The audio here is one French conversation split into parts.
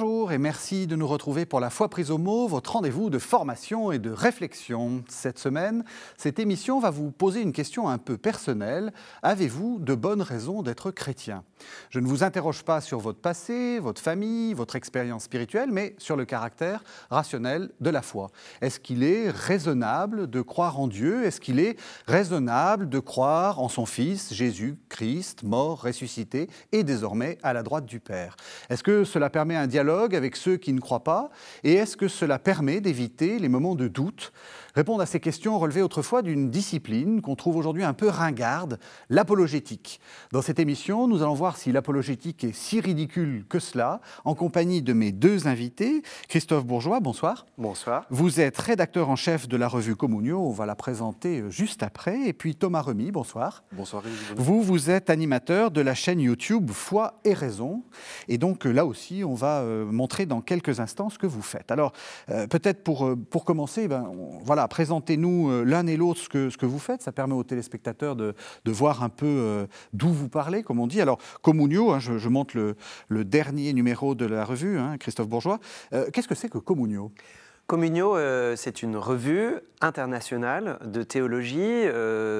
Bonjour et merci de nous retrouver pour la foi prise au mot, votre rendez-vous de formation et de réflexion. Cette semaine, cette émission va vous poser une question un peu personnelle. Avez-vous de bonnes raisons d'être chrétien? Je ne vous interroge pas sur votre passé, votre famille, votre expérience spirituelle, mais sur le caractère rationnel de la foi. Est-ce qu'il est raisonnable de croire en Dieu? Est-ce qu'il est raisonnable de croire en son Fils, Jésus-Christ, mort, ressuscité et désormais à la droite du Père? Est-ce que cela permet un dialogue avec ceux qui ne croient pas Et est-ce que cela permet d'éviter les moments de doute? Répondre à ces questions relevait autrefois d'une discipline qu'on trouve aujourd'hui un peu ringarde, l'apologétique. Dans cette émission, nous allons voir si l'apologétique est si ridicule que cela, en compagnie de mes deux invités. Christophe Bourgeois, bonsoir. Bonsoir. Vous êtes rédacteur en chef de la revue Communio, on va la présenter euh, juste après. Et puis Thomas Remy, bonsoir. Bonsoir. Vous, vous êtes animateur de la chaîne YouTube Foi et Raison. Et donc euh, là aussi, on va euh, montrer dans quelques instants ce que vous faites. Alors, peut-être pour, pour commencer, ben, voilà, présentez-nous euh, l'un et l'autre ce que, vous faites. Ça permet aux téléspectateurs de, voir un peu euh, d'où vous parlez, comme on dit. Alors, Comunio, hein, je, montre le, dernier numéro de la revue, hein, Christophe Bourgeois. Euh, qu'est-ce que c'est que Comunio? Communio, c'est une revue internationale de théologie.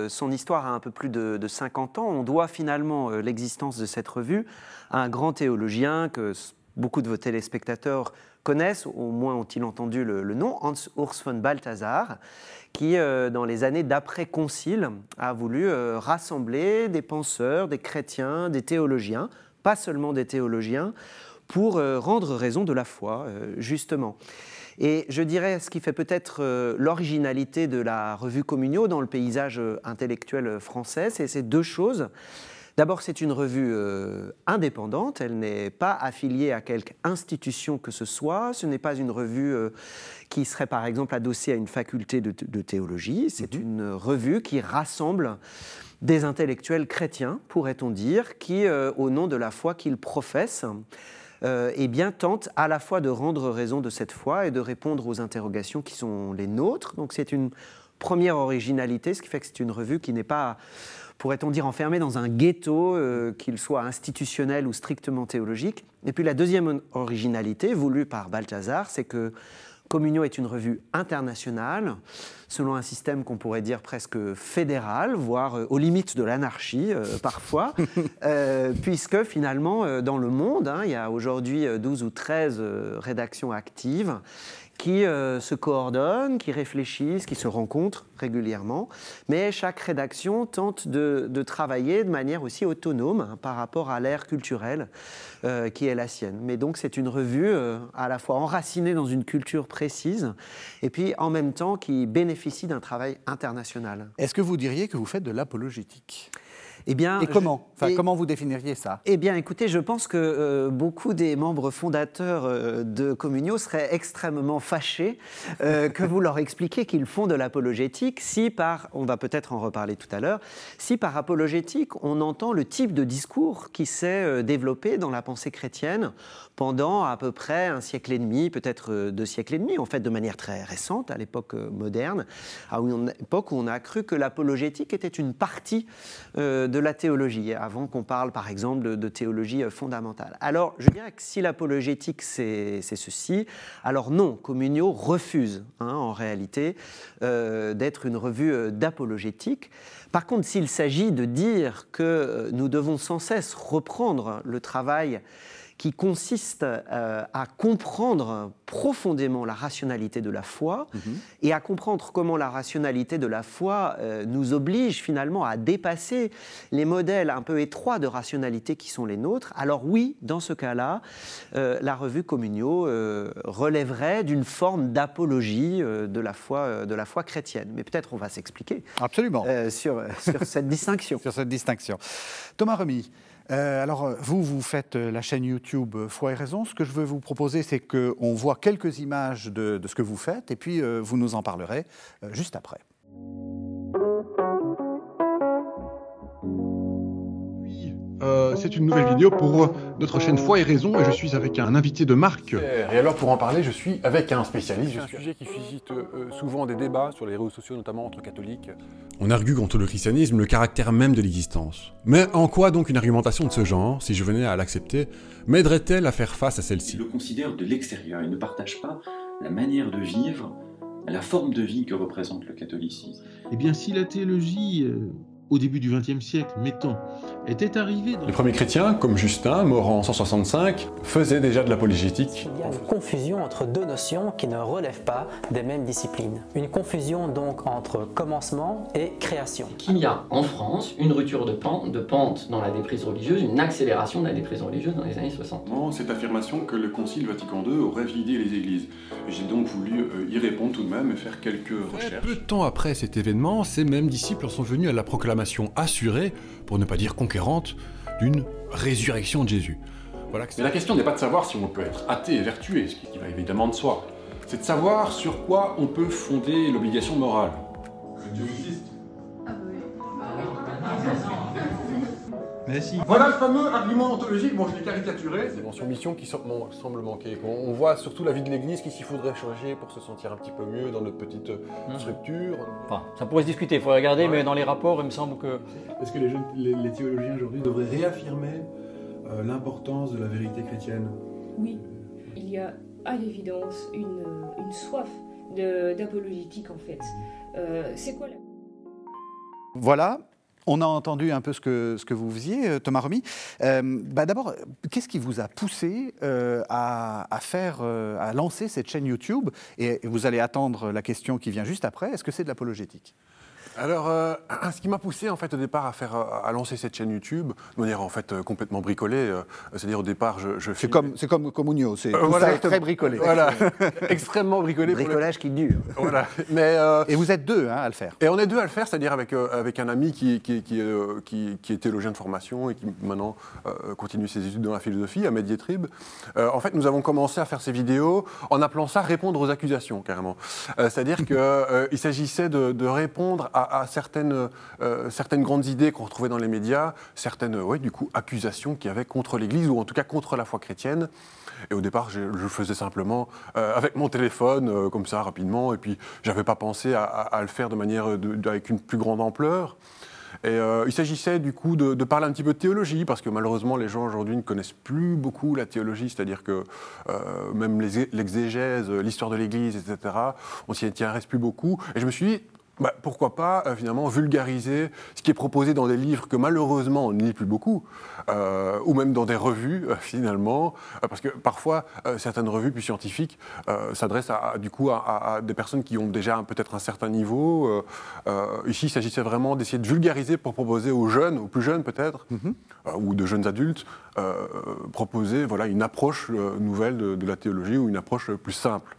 son histoire a un peu plus de, de 50 ans. On doit finalement l'existence de cette revue à un grand théologien que beaucoup de vos téléspectateurs connaissent, au moins ont-ils entendu le, nom, Hans Urs von Balthasar, qui, euh, dans les années d'après-concile, a voulu euh, rassembler des penseurs, des chrétiens, des théologiens, pas seulement des théologiens, pour euh, rendre raison de la foi, justement. Et je dirais ce qui fait peut-être l'originalité de la revue Communio dans le paysage intellectuel français, c'est ces deux choses. D'abord, c'est une revue euh, indépendante, elle n'est pas affiliée à quelque institution que ce soit, ce n'est pas une revue euh, qui serait par exemple adossée à une faculté de, théologie, c'est mhm. une revue qui rassemble des intellectuels chrétiens, pourrait-on dire, qui, euh, au nom de la foi qu'ils professent, eh bien, tentent à la fois de rendre raison de cette foi et de répondre aux interrogations qui sont les nôtres. Donc c'est une première originalité, ce qui fait que c'est une revue qui n'est pas pourrait-on dire, enfermé dans un ghetto, euh, qu'il soit institutionnel ou strictement théologique. Et puis la deuxième originalité, voulue par Balthazar, c'est que Communio est une revue internationale, selon un système qu'on pourrait dire presque fédéral, voire euh, aux limites de l'anarchie euh, parfois, puisque finalement, dans le monde, hein, il y a aujourd'hui 12 ou 13 rédactions actives qui euh, se coordonnent, qui réfléchissent, qui se rencontrent régulièrement, mais chaque rédaction tente de, travailler de manière aussi autonome hein, par rapport à l'ère culturelle euh, qui est la sienne. Mais donc c'est une revue euh, à la fois enracinée dans une culture précise et puis en même temps qui bénéficie d'un travail international. Est-ce que vous diriez que vous faites de l'apologétique? Eh bien, et comment enfin, Comment vous définiriez ça? Eh bien, écoutez, je pense que euh, beaucoup des membres fondateurs euh, de Communio seraient extrêmement fâchés euh, que vous leur expliquiez qu'ils font de l'apologétique si par, on va peut-être en reparler tout à l'heure, si par apologétique on entend le type de discours qui s'est développé dans la pensée chrétienne pendant à peu près un siècle et demi, peut-être deux siècles et demi, en fait de manière très récente, à l'époque moderne, à une époque où on a cru que l'apologétique était une partie de de la théologie, avant qu'on parle par exemple de, théologie euh, fondamentale. Alors, je dirais que si l'apologétique c'est ceci, alors non, Communio refuse hein, en réalité euh, d'être une revue euh, d'apologétique. Par contre, s'il s'agit de dire que nous devons sans cesse reprendre le travail qui consiste euh, à comprendre profondément la rationalité de la foi mhm. et à comprendre comment la rationalité de la foi euh, nous oblige finalement à dépasser les modèles un peu étroits de rationalité qui sont les nôtres. Alors oui, dans ce cas-là, euh, la revue Communio relèverait d'une forme d'apologie de, la foi, de la foi chrétienne. Mais peut-être on va s'expliquer. Absolument. sur, sur cette distinction. sur cette distinction. Thomas Remy, euh, alors, euh, vous, vous faites euh, la chaîne YouTube Foi et Raison. Ce que je veux vous proposer, c'est qu'on voit quelques images de, ce que vous faites, et puis vous nous en parlerez juste après. C'est une nouvelle vidéo pour notre chaîne Foi et Raison et je suis avec un invité de marque. Et alors pour en parler, je suis avec un spécialiste. C'est un sujet qui suscite euh, souvent des débats sur les réseaux sociaux, notamment entre catholiques. On argue contre le christianisme le caractère même de l'existence. Mais en quoi donc une argumentation de ce genre, si je venais à l'accepter, m'aiderait-elle à faire face à celle-ci? Il le considère de l'extérieur, il ne partage pas la manière de vivre, la forme de vie que représente le catholicisme. Eh bien si la théologie... Euh, au début du XXe siècle, mettons, était arrivé dans... Les premiers chrétiens, comme Justin, mort en 165, faisaient déjà de l'apologétique. Il y a une confusion entre deux notions qui ne relèvent pas des mêmes disciplines. Une confusion donc entre commencement et création. Qu'il y a en France une rupture de pente, de pente dans la déprise religieuse, une accélération de la déprise religieuse dans les années 60. Cette affirmation que le Concile Vatican II aurait vidé les églises. J'ai donc voulu euh, y répondre tout de même et faire quelques recherches. Peu de temps après cet événement, ces mêmes disciples sont venus à la proclamation assurée, pour ne pas dire conquérante, d'une résurrection de Jésus. Voilà Mais la question n'est pas de savoir si on peut être athée et vertué, ce qui va évidemment de soi. C'est de savoir sur quoi on peut fonder l'obligation morale. Dieu existe. Voilà le fameux argument ontologique, bon je l'ai caricaturé. C'est mention mission qui semble manquer. On voit surtout la vie de l'Église, qu'est-ce qu'il faudrait changer pour se sentir un petit peu mieux dans notre petite mmh. structure. Enfin, ça pourrait se discuter, il faut regarder, mais dans les rapports, il me semble que... Est-ce que les, théologiens aujourd'hui devraient réaffirmer euh, l'importance de la vérité chrétienne? Oui, il y a à l'évidence une, soif d'apologétique en fait. Euh, c'est quoi la... Voilà, on a entendu un peu ce que, ce que vous faisiez, euh, Thomas Remy. Euh, bah D'abord, qu'est-ce qui vous a poussé euh, à, faire, à lancer cette chaîne YouTube? Et vous allez attendre la question qui vient juste après. Est-ce que c'est de l'apologétique? Alors, euh, ce qui m'a poussé en fait au départ à faire, à lancer cette chaîne YouTube, de manière en fait euh, complètement bricolée, euh, c'est-à-dire au départ je, je C'est comme, c'est comme Comunio, c'est très bricolé. Voilà, extrêmement bricolé. Bricolage qui dure. Voilà. Mais et vous êtes deux hein, à le faire. Et on est deux à le faire, c'est-à-dire avec avec un ami qui qui, qui, qui, est théologien de formation et qui maintenant continue ses études dans la philosophie, à Medietrib. en fait, nous avons commencé à faire ces vidéos en appelant ça répondre aux accusations carrément. c'est-à-dire qu'il s'agissait de, de répondre à à, certaines, euh, certaines grandes idées qu'on retrouvait dans les médias, certaines ouais, du coup, accusations qu'il y avait contre l'Église, ou en tout cas contre la foi chrétienne. Et au départ, je, je faisais simplement euh, avec mon téléphone, euh, comme ça, rapidement, et puis j'avais pas pensé à, à, le faire de manière avec une plus grande ampleur. Et il s'agissait du coup de, parler un petit peu de théologie, parce que malheureusement les gens aujourd'hui ne connaissent plus beaucoup la théologie, c'est-à-dire que même l'exégèse, l'histoire de l'Église, etc., on s'y intéresse plus beaucoup. Et je me suis dit, bah, pourquoi pas euh, finalement vulgariser ce qui est proposé dans des livres que malheureusement on ne lit plus beaucoup, euh, ou même dans des revues euh, finalement, parce que parfois certaines revues plus scientifiques s'adressent à, du coup à, des personnes qui ont déjà peut-être un certain niveau. ici, il s'agissait vraiment d'essayer de vulgariser pour proposer aux jeunes, aux plus jeunes peut-être, mhm. ou de jeunes adultes, proposer voilà une approche nouvelle de, de la théologie ou une approche plus simple.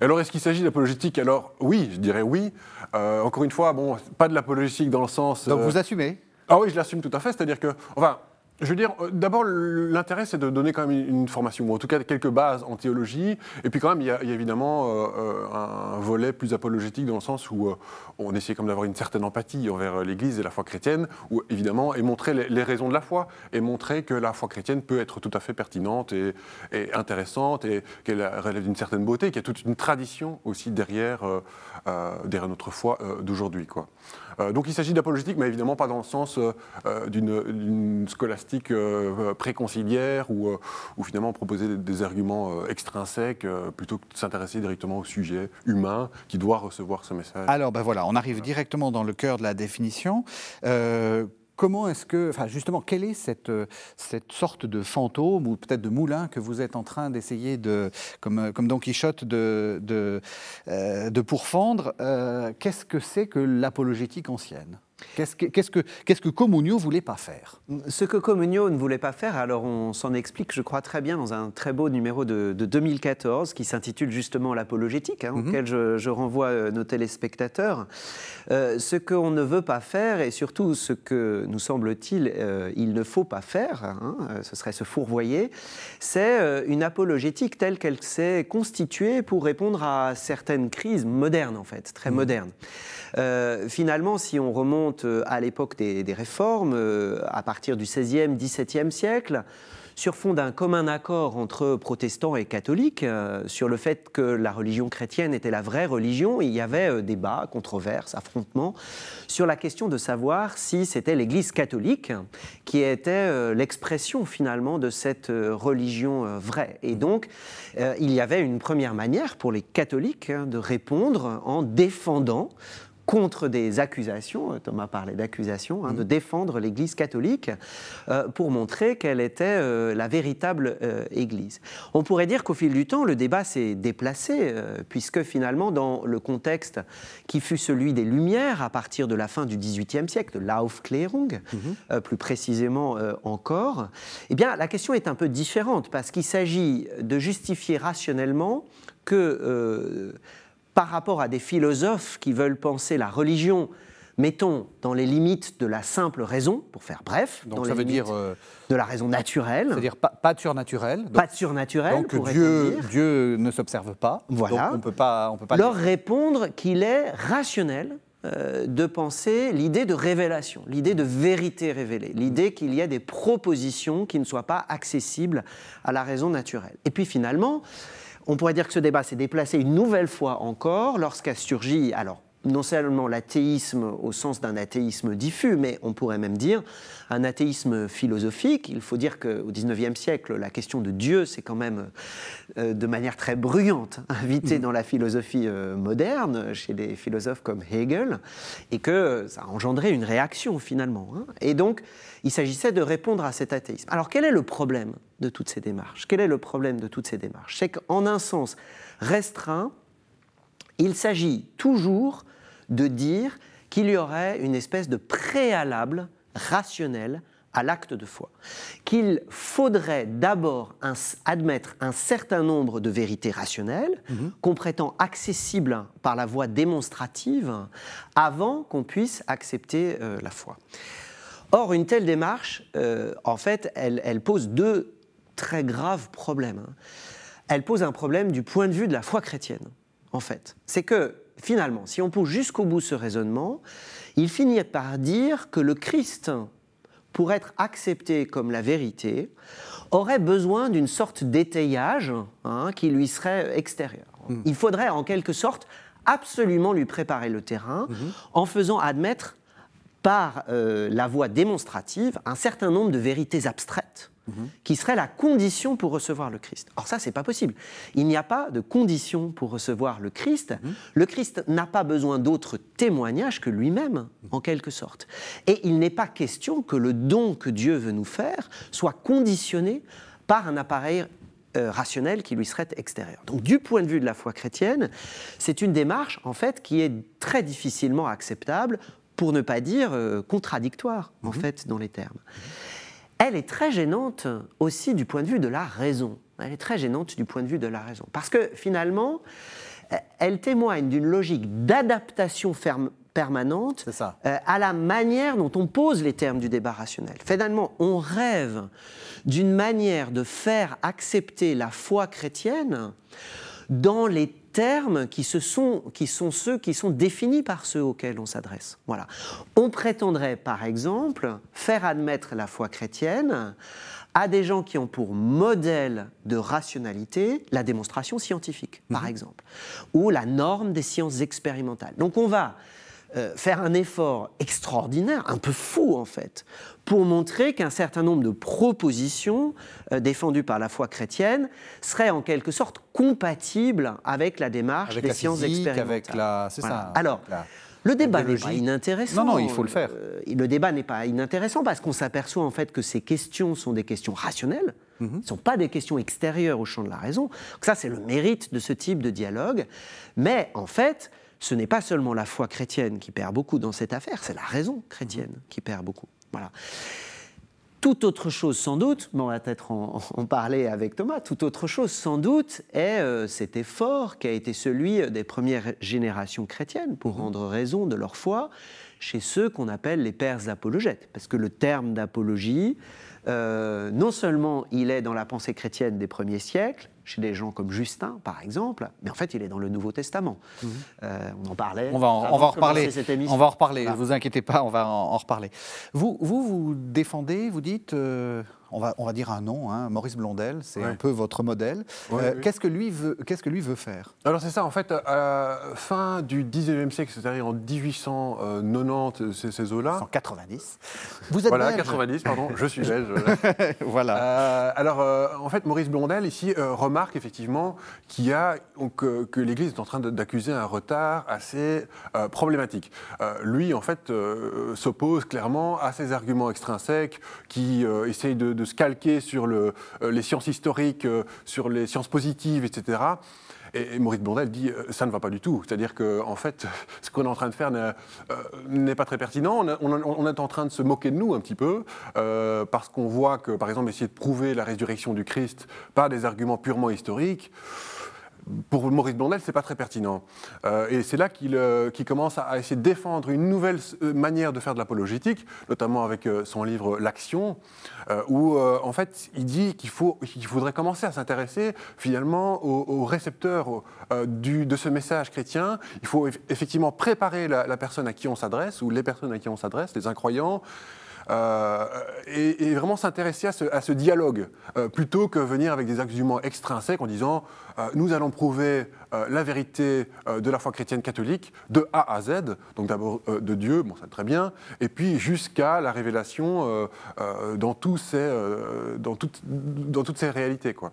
Alors, est-ce qu'il s'agit d'apologétique? Alors, oui, je dirais oui. Euh, encore une fois, bon, pas de l'apologétique dans le sens. Donc, vous euh, assumez? Ah oui, je l'assume tout à fait. C'est-à-dire que, enfin, je veux dire, euh, d'abord, l'intérêt, c'est de donner quand même une formation, ou en tout cas quelques bases en théologie. Et puis quand même, il y a, évidemment euh, euh, un volet plus apologétique dans le sens où on essaie comme d'avoir une certaine empathie envers l'Église et la foi chrétienne, ou évidemment, et montrer les, raisons de la foi, et montrer que la foi chrétienne peut être tout à fait pertinente et, intéressante, et qu'elle relève d'une certaine beauté, qu'il y a toute une tradition aussi derrière, derrière notre foi d'aujourd'hui. quoi. Donc il s'agit d'apologétique, mais évidemment pas dans le sens d'une scolastique euh, préconciliaire ou, euh, finalement proposer des, arguments euh, extrinsèques plutôt que de s'intéresser directement au sujet humain qui doit recevoir ce message. Alors ben voilà, on arrive directement dans le cœur de la définition comment est-ce que, enfin justement, quelle est cette, cette sorte de fantôme ou peut-être de moulin que vous êtes en train d'essayer de, comme, comme Don Quichotte, de, de, de pourfendre Qu'est-ce que c'est que l'apologétique ancienne? Qu'est-ce que, qu'est-ce, que, qu'est-ce que Comunio ne voulait pas faire? Ce que Comunio ne voulait pas faire, alors on s'en explique, je crois, très bien dans un très beau numéro de, 2014 qui s'intitule justement L'apologétique, hein, mhm. auquel je, renvoie euh, nos téléspectateurs. Euh, ce qu'on ne veut pas faire et surtout ce que, nous semble-t-il, euh, il ne faut pas faire, hein, ce serait se fourvoyer, c'est une apologétique telle qu'elle s'est constituée pour répondre à certaines crises modernes, en fait, très mhm. modernes. finalement, si on remonte euh, à l'époque des, réformes, euh, à partir du XVIe, XVIIe siècle, sur fond d'un commun accord entre protestants et catholiques euh, sur le fait que la religion chrétienne était la vraie religion. Il y avait euh, débat, controverses, affrontements sur la question de savoir si c'était l'Église catholique qui était l'expression finalement de cette religion vraie. Et donc, il y avait une première manière pour les catholiques hein, de répondre en défendant contre des accusations, euh, Thomas parlait d'accusations, hein, de défendre l'Église catholique euh, pour montrer qu'elle était euh, la véritable euh, Église. On pourrait dire qu'au fil du temps, le débat s'est déplacé, puisque finalement, dans le contexte qui fut celui des Lumières à partir de la fin du XVIIIe siècle, de l'Aufklärung, euh, plus précisément encore, eh bien, la question est un peu différente, parce qu'il s'agit de justifier rationnellement que par rapport à des philosophes qui veulent penser la religion, mettons, dans les limites de la simple raison, pour faire bref, Donc dans ça les veut limites dire, euh, de la raison naturelle, c'est-à-dire pas, pas de surnaturel. Donc, pas de surnaturel, donc Dieu, dire. Dieu ne s'observe pas. Voilà. Donc on peut pas, on peut pas. leur répondre qu'il est rationnel euh, de penser l'idée de révélation, l'idée de vérité révélée, l'idée qu'il y a des propositions qui ne soient pas accessibles à la raison naturelle. Et puis finalement, on pourrait dire que ce débat s'est déplacé une nouvelle fois encore lorsqu'a surgi, alors non seulement l'athéisme au sens d'un athéisme diffus, mais on pourrait même dire un athéisme philosophique. Il faut dire qu'au XIXe siècle, la question de Dieu, c'est quand même euh, de manière très bruyante invitée dans la philosophie euh, moderne, chez des philosophes comme Hegel, et que ça a engendré une réaction finalement. hein. Et donc, il s'agissait de répondre à cet athéisme. Alors, quel est le problème de toutes ces démarches? Quel est le problème de toutes ces démarches? C'est qu'en un sens restreint, il s'agit toujours de dire qu'il y aurait une espèce de préalable rationnel à l'acte de foi. Qu'il faudrait d'abord admettre un certain nombre de vérités rationnelles qu'on prétend accessibles par la voie démonstrative avant qu'on puisse accepter euh, la foi. Or, une telle démarche, euh, en fait, elle, elle pose deux très graves problèmes. hein. Elle pose un problème du point de vue de la foi chrétienne, en fait. C'est que, finalement, si on pousse jusqu'au bout ce raisonnement, il finit par dire que le Christ, pour être accepté comme la vérité, aurait besoin d'une sorte d'étayage hein, qui lui serait extérieur. Il faudrait, en quelque sorte, absolument lui préparer le terrain en faisant admettre par euh, la voie démonstrative un certain nombre de vérités abstraites qui seraient la condition pour recevoir le Christ. Or ça, c'est pas possible. Il n'y a pas de condition pour recevoir le Christ. Le Christ n'a pas besoin d'autre témoignage que lui-même, en quelque sorte. Et il n'est pas question que le don que Dieu veut nous faire soit conditionné par un appareil euh, rationnel qui lui serait extérieur. Donc du point de vue de la foi chrétienne, c'est une démarche en fait qui est très difficilement acceptable, pour ne pas dire euh, contradictoire en fait dans les termes. Elle est très gênante aussi du point de vue de la raison. Elle est très gênante du point de vue de la raison. Parce que finalement, elle témoigne d'une logique d'adaptation ferme- permanente euh, à la manière dont on pose les termes du débat rationnel. Finalement, on rêve d'une manière de faire accepter la foi chrétienne dans les termes qui, se sont, qui sont ceux qui sont définis par ceux auxquels on s'adresse. Voilà. On prétendrait, par exemple, faire admettre la foi chrétienne à des gens qui ont pour modèle de rationalité la démonstration scientifique, par exemple, ou la norme des sciences expérimentales. Donc on va euh, faire un effort extraordinaire, un peu fou en fait, pour montrer qu'un certain nombre de propositions euh, défendues par la foi chrétienne seraient en quelque sorte compatibles avec la démarche Avec des la sciences physique, expérimentales. avec la- c'est Voilà. ça, Alors, la- le débat n'est pas inintéressant. Non, non, il faut le faire. Euh, le débat n'est pas inintéressant parce qu'on s'aperçoit en fait que ces questions sont des questions rationnelles, Mhm. ne sont pas des questions extérieures au champ de la raison. Donc ça, c'est le mérite de ce type de dialogue. Mais en fait, ce n'est pas seulement la foi chrétienne qui perd beaucoup dans cette affaire, c'est la raison chrétienne qui perd beaucoup. Voilà. Toute autre chose, sans doute, mais on va peut-être en, en parler avec Thomas, toute autre chose, sans doute, est euh, cet effort qui a été celui des premières générations chrétiennes pour rendre raison de leur foi chez ceux qu'on appelle les pères apologètes. Parce que le terme d'apologie, euh, non seulement il est dans la pensée chrétienne des premiers siècles, chez des gens comme Justin, par exemple, mais en fait, il est dans le Nouveau Testament. Mhm. Euh, on en parlait. On va en, on va en reparler. On va en reparler. Ne vous inquiétez pas, on va en, reparler. Vous, vous, vous défendez, vous dites. Euh, on va, on va dire un nom, hein, Maurice Blondel, c'est un peu votre modèle. Euh, qu'est-ce que lui veut, qu'est-ce que lui veut faire? Alors c'est ça, en fait, à la fin du 19e siècle, c'est-à-dire en 1890, ces, ces eaux-là. 190. Vous êtes Voilà, 90, pardon, je suis belge. voilà. Euh, alors, euh, en fait, Maurice Blondel, ici, remarque effectivement qu'il y a, que, que l'Église est en train d'accuser un retard assez problématique. lui, en fait, s'oppose clairement à ces arguments extrinsèques qui essayent de de se calquer sur euh, les sciences historiques, euh, sur les sciences positives, etc. Et, Maurice Blondel dit euh, ça ne va pas du tout. C'est-à-dire que en fait, ce qu'on est en train de faire n'est pas très pertinent. On, est en train de se moquer de nous un petit peu parce qu'on voit que, par exemple, essayer de prouver la résurrection du Christ par des arguments purement historiques pour Maurice Blondel, c'est pas très pertinent. Euh, et c'est là qu'il euh, commence à, essayer de défendre une nouvelle euh, manière de faire de l'apologétique, notamment avec son livre L'Action, où en fait il dit qu'il faudrait commencer à s'intéresser finalement aux, récepteurs de ce message chrétien. Il faut effectivement préparer la, personne à qui on s'adresse, ou les personnes à qui on s'adresse, les incroyants, et, vraiment s'intéresser à, ce, dialogue, plutôt que venir avec des arguments extrinsèques en disant nous allons prouver la vérité de la foi chrétienne catholique de A à Z, donc d'abord de Dieu, bon ça très bien, et puis jusqu'à la révélation dans, tous ces, dans, dans toutes ces réalités. Quoi.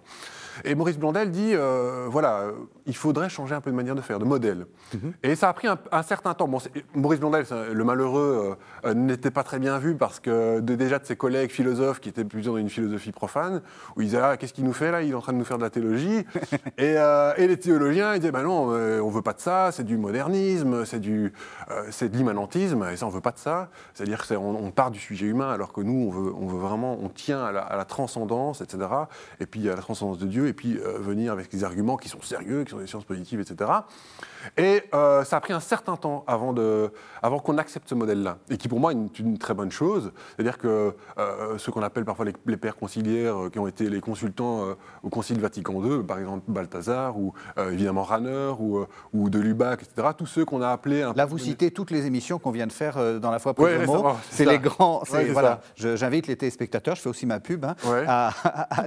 Et Maurice Blondel dit, euh, voilà, il faudrait changer un peu de manière de faire, de modèle. Mhm. Et ça a pris un, certain temps. Bon, Maurice Blondel, le malheureux, euh, n'était pas très bien vu parce que déjà de ses collègues philosophes qui étaient plutôt dans une philosophie profane, où ils disaient, ah, qu'est-ce qu'il nous fait là? Il est en train de nous faire de la théologie. Euh, et, les théologiens, ils disaient, ben non, on veut pas de ça, c'est du modernisme, c'est de l'immanentisme, et ça, on veut pas de ça. C'est-à-dire qu'on on part du sujet humain alors que nous, on veut, on veut vraiment, on tient à la, transcendance, etc. Et puis à la transcendance de Dieu et puis euh, venir avec des arguments qui sont sérieux, qui sont des sciences positives, etc. Et euh, ça a pris un certain temps avant, avant qu'on accepte ce modèle-là, et qui pour moi est une, très bonne chose. C'est-à-dire que euh, ce qu'on appelle parfois les, pères conciliaires, qui ont été les consultants au Concile Vatican II, par exemple Balthazar, ou évidemment Ranner, ou, ou de Lubac, etc., tous ceux qu'on a appelés... Là, vous citez toutes les émissions qu'on vient de faire dans la foi pour c'est les grands... voilà, j'invite les téléspectateurs, je fais aussi ma pub, hein, à,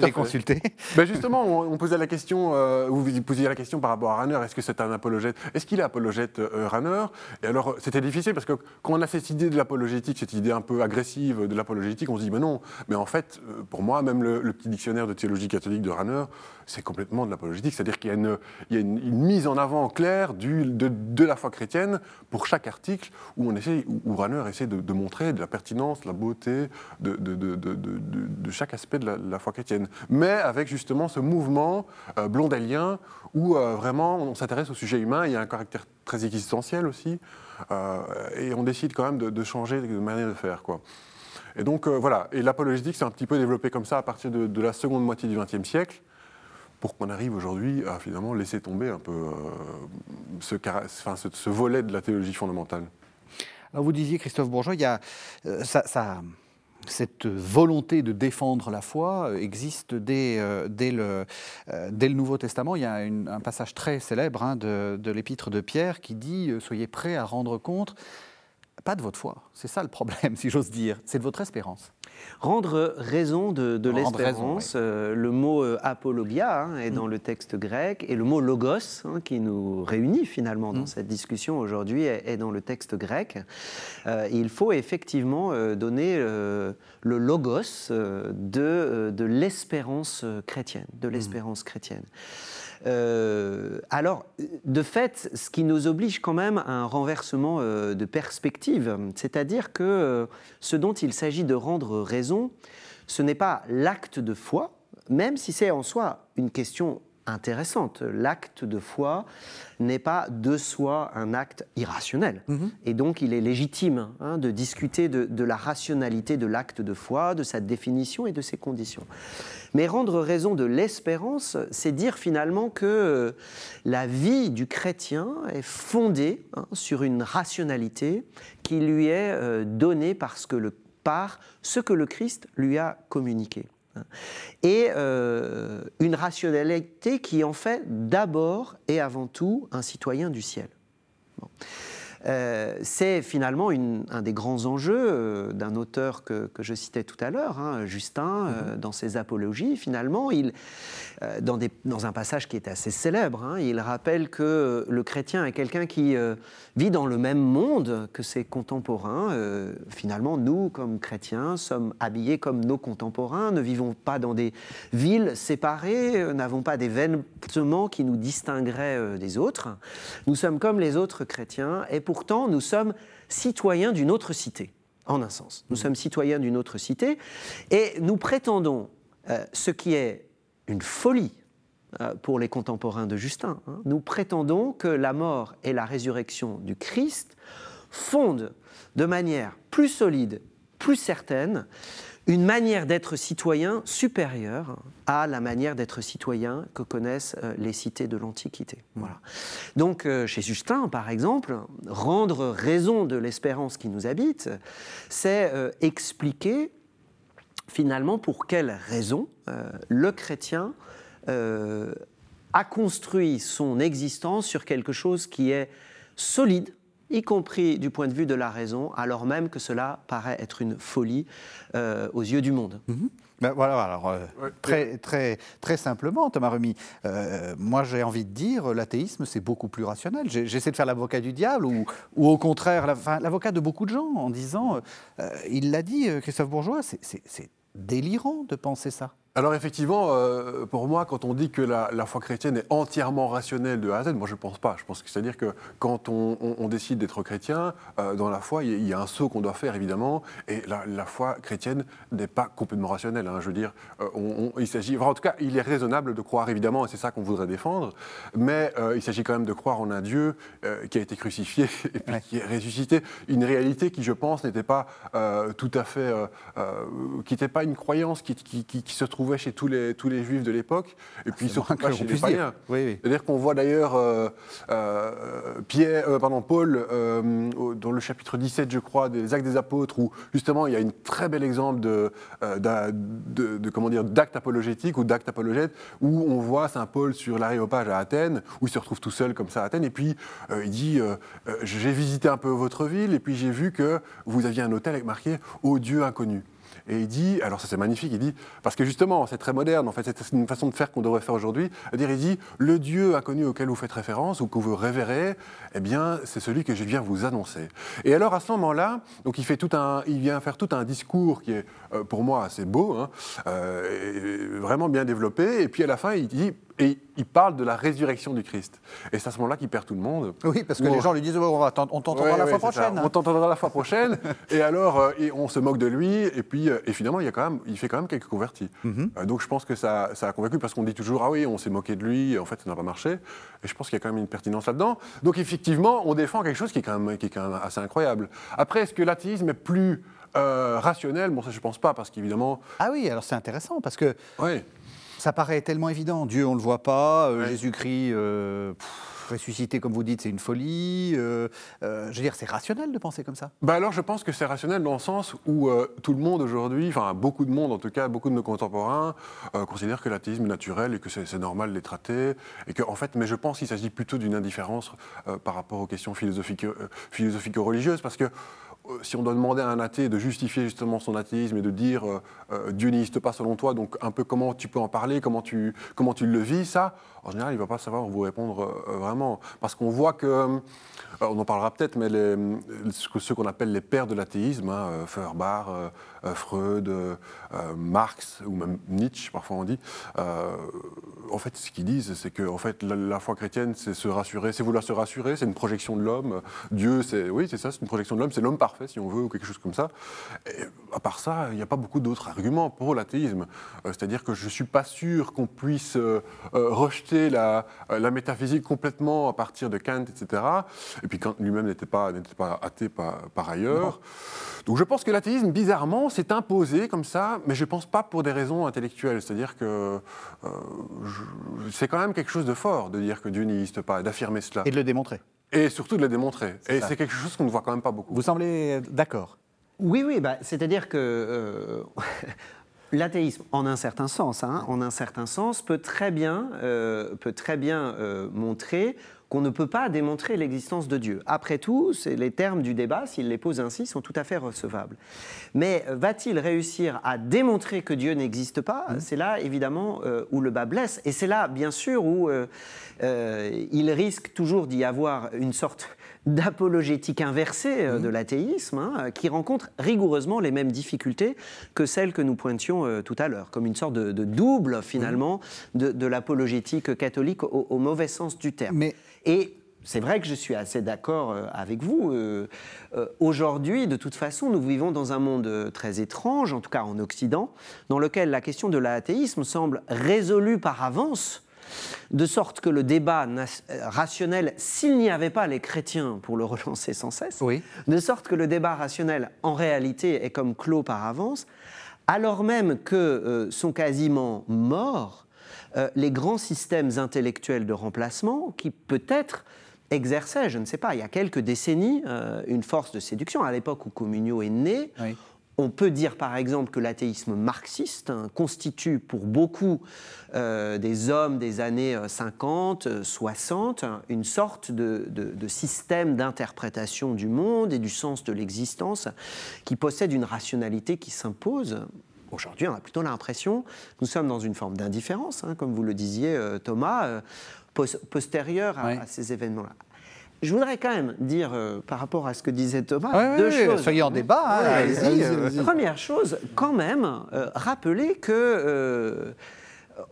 les consulter. Ben justement, on, posait la question, euh, vous posiez la question par rapport à Ranner, est-ce que c'est un apologète? Est-ce qu'il est apologète euh, Ranner? Et alors, c'était difficile parce que quand on a cette idée de l'apologétique, cette idée un peu agressive de l'apologétique, on se dit, mais non, mais en fait, euh, pour moi, même le, petit dictionnaire de théologie catholique de Ranner, c'est complètement de l'apologétique, c'est-à-dire qu'il y a, une, mise en avant claire de, la foi chrétienne pour chaque article où, on essaie, où, Ranner essaie de, montrer de la pertinence, de la beauté de, chaque aspect de la, foi chrétienne, mais avec justement ce mouvement euh, blondélien où euh, vraiment on s'intéresse au sujet humain, il y a un caractère très existentiel aussi, euh, et on décide quand même de, changer de manière de faire. Quoi. Et donc voilà, et l'apologétique s'est un petit peu développé comme ça à partir de, la seconde moitié du XXe siècle, pour qu'on arrive aujourd'hui à finalement laisser tomber un peu ce, enfin, ce, volet de la théologie fondamentale. Alors vous disiez, Christophe Bourgeois, il y a, ça cette volonté de défendre la foi euh, existe dès, euh, le, euh, Nouveau Testament. Il y a un passage très célèbre hein, de l'épître de Pierre qui dit Soyez prêts à rendre compte pas de votre foi. C'est ça le problème, si j'ose dire. C'est de votre espérance. Rendre raison de, l'espérance. Euh, le mot euh, apologia hein, est dans mm. le texte grec et le mot logos, hein, qui nous réunit finalement dans mm. cette discussion aujourd'hui, est, dans le texte grec. Euh, il faut effectivement donner le logos de, de l'espérance chrétienne, de mm. l'espérance chrétienne. Euh, alors, de fait, ce qui nous oblige quand même à un renversement euh, de perspective, c'est-à-dire que euh, ce dont il s'agit de rendre raison, ce n'est pas l'acte de foi, même si c'est en soi une question intéressante. L'acte de foi n'est pas de soi un acte irrationnel. Mhm. Et donc il est légitime hein, de discuter de, de la rationalité de l'acte de foi, de sa définition et de ses conditions. Mais rendre raison de l'espérance, c'est dire finalement que euh, la vie du chrétien est fondée hein, sur une rationalité qui lui est euh, donnée parce que le, par ce que le Christ lui a communiqué. Et euh, une rationalité qui en fait d'abord et avant tout un citoyen du ciel. Euh, c'est finalement une- un des grands enjeux euh, d'un auteur que, que je citais tout à l'heure, hein, Justin, euh, dans ses apologies. Finalement, il, dans, des- dans un passage qui est assez célèbre, hein, il rappelle que le chrétien est quelqu'un qui vit dans le même monde que ses contemporains. Finalement, nous, comme chrétiens, sommes habillés comme nos contemporains, ne vivons pas dans des villes séparées, n'avons pas des vêtements qui nous distingueraient des autres. Nous sommes comme les autres chrétiens et pourtant nous sommes citoyens d'une autre cité, en un sens. Nous sommes citoyens d'une autre cité et nous prétendons euh, ce qui est une folie euh, pour les contemporains de Justin. hein. Nous prétendons que la mort et la résurrection du Christ fondent de manière plus solide, plus certaine, une manière d'être citoyen supérieure à la manière d'être citoyen que connaissent euh, les cités de l'Antiquité. Voilà. Donc, euh, chez Justin, par exemple, rendre raison de l'espérance qui nous habite, c'est euh, expliquer finalement pour quelle raison euh, le chrétien a construit son existence sur quelque chose qui est solide, y compris du point de vue de la raison, alors même que cela paraît être une folie euh, aux yeux du monde. Ben voilà, alors euh, très, très, très simplement, Thomas Remy, euh, moi j'ai envie de dire l'athéisme c'est beaucoup plus rationnel. J'ai- J'essaie de faire l'avocat du diable ou, ou au contraire la- enfin, l'avocat de beaucoup de gens en disant, euh, il l'a dit Christophe Bourgeois, c'est- c'est c'est délirant de penser ça. Alors effectivement, euh, pour moi, quand on dit que la, la foi chrétienne est entièrement rationnelle de A à Z, moi je ne pense pas. Je pense que c'est-à-dire que quand on, on- on décide d'être chrétien, euh, dans la foi, il y a- il y, a un saut qu'on doit faire évidemment, et la, la foi chrétienne n'est pas complètement rationnelle. hein. je veux dire, euh, on- il s'agit, enfin, en tout cas, il est raisonnable de croire évidemment, et c'est ça qu'on voudrait défendre, mais il s'agit quand même de croire en un Dieu qui a été crucifié et puis qui est ressuscité. Une réalité qui, je pense, n'était pas tout à fait, qui n'était pas une croyance qui, qui- qui- qui se trouvait chez tous les, tous les juifs de l'époque, et puis C'est surtout pas chez les païens. Oui, oui. C'est-à-dire qu'on voit d'ailleurs euh, euh, Pierre, euh, pardon, Paul, au- dans le chapitre 17, je crois, des Actes des Apôtres, où justement il y a un très bel exemple de, d'a- de, de, comment dire, d'acte apologétique ou d'acte apologète, où on voit Saint Paul sur l'aréopage à Athènes, où il se retrouve tout seul comme ça à Athènes, et puis il dit J'ai visité un peu votre ville, et puis j'ai vu que vous aviez un hôtel avec marqué Ô Dieu inconnu. Et il dit, alors ça c'est magnifique, il dit, parce que justement c'est très moderne, en fait c'est une façon de faire qu'on devrait faire aujourd'hui, il dit, le Dieu inconnu auquel vous faites référence ou que vous révérez, eh bien c'est celui que je viens vous annoncer. Et alors à ce moment-là, donc il, vient faire tout un discours qui est pour moi assez beau, hein, euh, vraiment bien développé, et puis à la fin il dit, et il parle de la résurrection du Christ. Et c'est à ce moment-là qu'il perd tout le monde. Oui, parce que les gens lui disent Oh, on, t'entendra Ouais, la ouais, fois c'est prochaine. On t'entendra la fois prochaine. et alors, euh, et on se moque de lui. Et puis, euh, et finalement, il, y a quand même, il fait quand même quelques convertis. Mhm. Euh, donc, je pense que ça, ça a convaincu parce qu'on dit toujours Ah oui, on s'est moqué de lui. En fait, ça n'a pas marché. Et je pense qu'il y a quand même une pertinence là-dedans. Donc, effectivement, on défend quelque chose qui est quand même, qui est quand même assez incroyable. Après, est-ce que l'athéisme est plus euh, rationnel Bon, ça, je pense pas parce qu'évidemment. Ah oui, alors c'est intéressant parce que Ouais. ça paraît tellement évident. Dieu, on ne le voit pas. euh, Jésus-Christ, euh, ressuscité, comme vous dites, c'est une folie. euh, euh, je veux dire, c'est rationnel de penser comme ça. Bah alors je pense que c'est rationnel dans le sens où euh, tout le monde aujourd'hui, enfin beaucoup de monde en tout cas, beaucoup de nos contemporains considèrent que l'athéisme est naturel et que c'est normal d'être athée et que en fait, mais je pense qu'il s'agit plutôt d'une indifférence par rapport aux questions philosophiques, euh, philosophico-religieuses parce que si on doit demander à un athée de justifier justement son athéisme et de dire euh, euh, Dieu n'existe pas selon toi, donc un peu comment tu peux en parler, comment tu, le vis, ça, en général, il ne va pas savoir vous répondre euh, vraiment. Parce qu'on voit que, euh, on en parlera peut-être, mais les, ceux qu'on appelle les pères de l'athéisme, hein, euh, Feuerbach, euh, euh, Freud, euh, euh, Marx, ou même Nietzsche, parfois on dit, euh, en fait, ce qu'ils disent, c'est que en fait, la, foi chrétienne, c'est se rassurer, c'est vouloir se rassurer, c'est une projection de l'homme. Dieu, c'est, oui, c'est ça, c'est une projection de l'homme, c'est l'homme parfait. si on veut, ou quelque chose comme ça. À part ça, il n'y a pas beaucoup d'autres arguments pour l'athéisme. Euh, C'est-à-dire que je ne suis pas sûr qu'on puisse euh, euh, rejeter la, euh, métaphysique complètement à partir de Kant, etc. Et puis Kant lui-même n'était pas, n'était pas athée par, par ailleurs. Donc je pense que l'athéisme, bizarrement, s'est imposé comme ça, mais je ne pense pas pour des raisons intellectuelles. C'est-à-dire que euh, c'est quand même quelque chose de fort de dire que Dieu n'existe pas, d'affirmer cela. Et de le démontrer. Et surtout de le démontrer. Et c'est quelque chose qu'on ne voit quand même pas beaucoup. Vous semblez d'accord Oui, oui, bah, c'est-à-dire que euh, l'athéisme, en un certain sens, hein, en un certain sens, peut très bien, euh, peut très bien euh, montrer qu'on ne peut pas démontrer l'existence de Dieu. Après tout, les termes du débat, s'il les pose ainsi, sont tout à fait recevables. Mais euh, va-t-il réussir à démontrer que Dieu n'existe pas? C'est là, évidemment, euh, où le bas blesse. Et c'est là, bien sûr, où euh, euh, il risque toujours d'y avoir une sorte d'apologétique inversée euh, de l'athéisme, hein, qui rencontre rigoureusement les mêmes difficultés que celles que nous pointions euh, tout à l'heure, comme une sorte de, de double, finalement, de, de l'apologétique catholique au, au mauvais sens du terme. Et c'est vrai que je suis assez d'accord euh, avec vous. Euh, euh, Aujourd'hui, de toute façon, nous vivons dans un monde très étrange, en tout cas en Occident, dans lequel la question de l'athéisme semble résolue par avance, de sorte que le débat rationnel, s'il n'y avait pas les chrétiens pour le relancer sans cesse, de sorte que le débat rationnel, en réalité, est comme clos par avance, alors même que euh, sont quasiment morts euh, les grands systèmes intellectuels de remplacement qui peut-être exerçaient, je ne sais pas, il y a quelques décennies, euh, une force de séduction. À l'époque où Communio est né, on peut dire par exemple que l'athéisme marxiste hein, constitue pour beaucoup euh, des hommes des années euh, 50, euh, 60, hein, une sorte de, de- de système d'interprétation du monde et du sens de l'existence qui possède une rationalité qui s'impose. Aujourd'hui, on a plutôt l'impression que nous sommes dans une forme d'indifférence, hein, comme vous le disiez, euh, Thomas, euh, pos- postérieure à, à ces événements-là. Je voudrais quand même dire, euh, par rapport à ce que disait Thomas, Ouais, deux ouais, choses. soyez en débat, hein, allez-y, allez-y, euh. Première chose, quand même, euh, rappeler que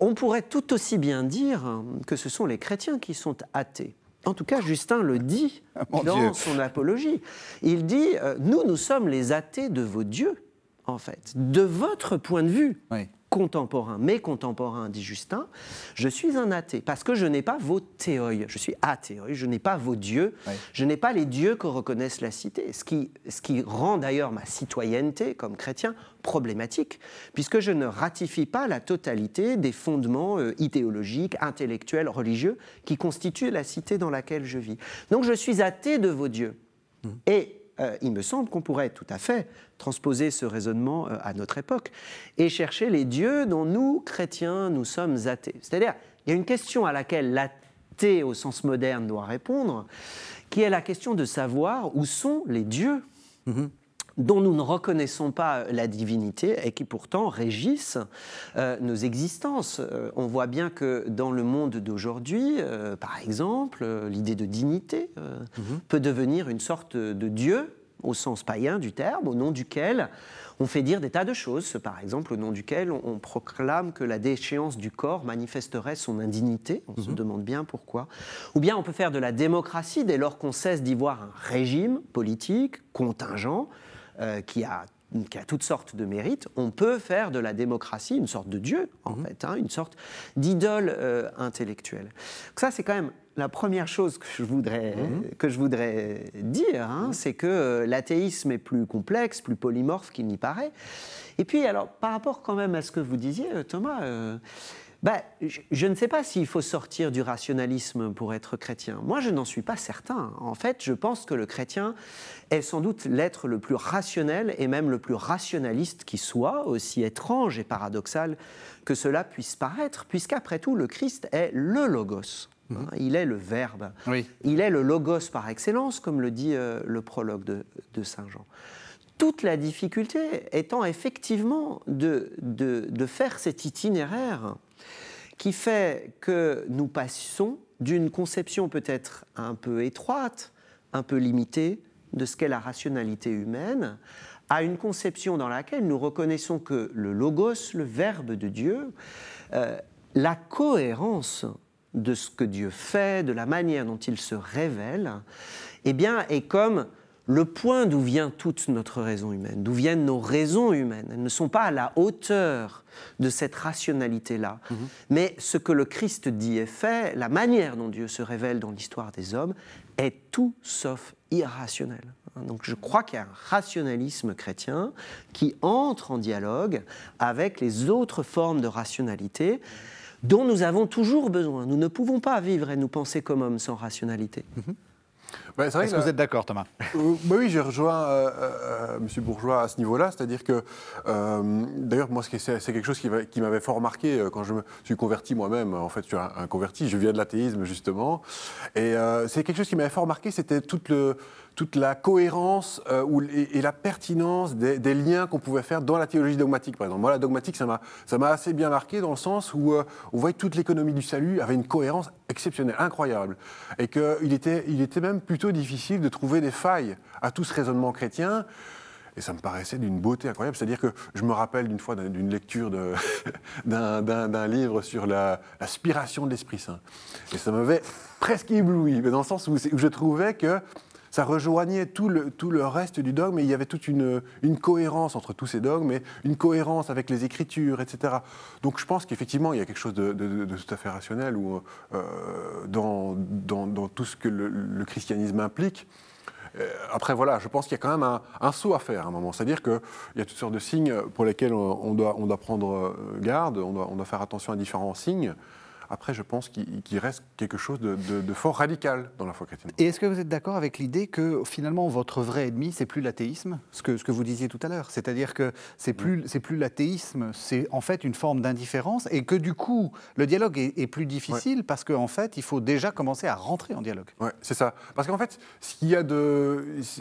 on pourrait tout aussi bien dire que ce sont les chrétiens qui sont athées. En tout cas, Justin le dit Mon dans Dieu. son apologie. Il dit Nous, nous sommes les athées de vos dieux, en fait. De votre point de vue contemporain, mes contemporains, dit Justin, je suis un athée parce que je n'ai pas vos théoïs. Je suis athéoi, je n'ai pas vos dieux, je n'ai pas les dieux que reconnaissent la cité. Ce qui, ce qui rend d'ailleurs ma citoyenneté comme chrétien problématique, puisque je ne ratifie pas la totalité des fondements euh, idéologiques, intellectuels, religieux qui constituent la cité dans laquelle je vis. Donc je suis athée de vos dieux. Et euh, il me semble qu'on pourrait tout à fait transposer ce raisonnement euh, à notre époque et chercher les dieux dont nous, chrétiens, nous sommes athées. C'est-à-dire, il y a une question à laquelle l'athée au sens moderne doit répondre, qui est la question de savoir où sont les dieux dont nous ne reconnaissons pas la divinité et qui pourtant régissent euh, nos existences. Euh, on voit bien que dans le monde d'aujourd'hui, euh, par exemple, euh, l'idée de dignité euh, peut devenir une sorte de dieu au sens païen du terme, au nom duquel on fait dire des tas de choses, par exemple au nom duquel on, on proclame que la déchéance du corps manifesterait son indignité, on se demande bien pourquoi, ou bien on peut faire de la démocratie dès lors qu'on cesse d'y voir un régime politique, contingent, euh, qui a qui a toutes sortes de mérites, on peut faire de la démocratie une sorte de dieu, en fait, hein, une sorte d'idole euh, intellectuelle. Donc ça, c'est quand même la première chose que je voudrais, que je voudrais dire, hein, c'est que euh, l'athéisme est plus complexe, plus polymorphe qu'il n'y paraît. Et puis, alors, par rapport quand même à ce que vous disiez, Thomas, euh, bah, je, je ne sais pas s'il faut sortir du rationalisme pour être chrétien. Moi, je n'en suis pas certain. En fait, je pense que le chrétien est sans doute l'être le plus rationnel et même le plus rationaliste qui soit, aussi étrange et paradoxal que cela puisse paraître, puisqu'après tout, le Christ est le logos. Hein, Il est le Verbe. Il est le logos par excellence, comme le dit euh, le prologue de, de Saint Jean. Toute la difficulté étant effectivement de, de- de faire cet itinéraire qui fait que nous passons d'une conception peut-être un peu étroite, un peu limitée de ce qu'est la rationalité humaine, à une conception dans laquelle nous reconnaissons que le logos, le verbe de Dieu, euh, la cohérence de ce que Dieu fait, de la manière dont il se révèle, eh bien, est comme le point d'où vient toute notre raison humaine, d'où viennent nos raisons humaines. Elles ne sont pas à la hauteur de cette rationalité-là. Mhm. Mais ce que le Christ dit et fait, la manière dont Dieu se révèle dans l'histoire des hommes, est tout sauf irrationnel. Donc je crois qu'il y a un rationalisme chrétien qui entre en dialogue avec les autres formes de rationalité dont nous avons toujours besoin. Nous ne pouvons pas vivre et nous penser comme hommes sans rationalité. Est-ce que vous êtes d'accord, Thomas? Euh, bah Oui, j'ai rejoint euh, euh, M. Bourgeois à ce niveau-là. C'est-à-dire que, d'ailleurs, moi, c'est quelque chose qui, va- qui m'avait fort marqué quand je me suis converti moi-même. En fait, je suis un, un converti, je viens de l'athéisme, justement. Et c'est quelque chose qui m'avait fort marqué, c'était toute, le, toute la cohérence euh, et, la pertinence des, des liens qu'on pouvait faire dans la théologie dogmatique, par exemple. Moi, la dogmatique, ça m'a assez bien marqué dans le sens où euh, on voyait que toute l'économie du salut avait une cohérence exceptionnelle, incroyable. Et qu'il était, il était même plutôt difficile de trouver des failles à tout ce raisonnement chrétien. Et ça me paraissait d'une beauté incroyable. C'est-à-dire que je me rappelle d'une fois d'un- d'une lecture d'un livre sur la- l'aspiration de l'Esprit Saint. Et ça m'avait presque ébloui, mais dans le sens où, où je trouvais que ça rejoignait tout le, tout le reste du dogme, et il y avait toute une, cohérence entre tous ces dogmes, et une cohérence avec les Écritures, etc. Donc je pense qu'effectivement, il y a quelque chose de, tout à fait rationnel où, euh, dans, dans- tout ce que le, christianisme implique. Euh, Après, voilà, je pense qu'il y a quand même un, un saut à faire à un moment. C'est-à-dire qu'il y a toutes sortes de signes pour lesquels on, on doit, on doit prendre euh, garde, on doit, on doit faire attention à différents signes. Après, je pense qu'il reste quelque chose de, de- de fort radical dans la foi chrétienne. Et est-ce que vous êtes d'accord avec l'idée que finalement votre vrai ennemi, c'est plus l'athéisme, ce que, ce que vous disiez tout à l'heure? C'est-à-dire que c'est plus, plus l'athéisme, c'est en fait une forme d'indifférence et que du coup, le dialogue est, est plus difficile parce qu'en fait, il faut déjà commencer à rentrer en dialogue. Ouais, c'est ça. Parce qu'en fait, ce qu'il y a de, ce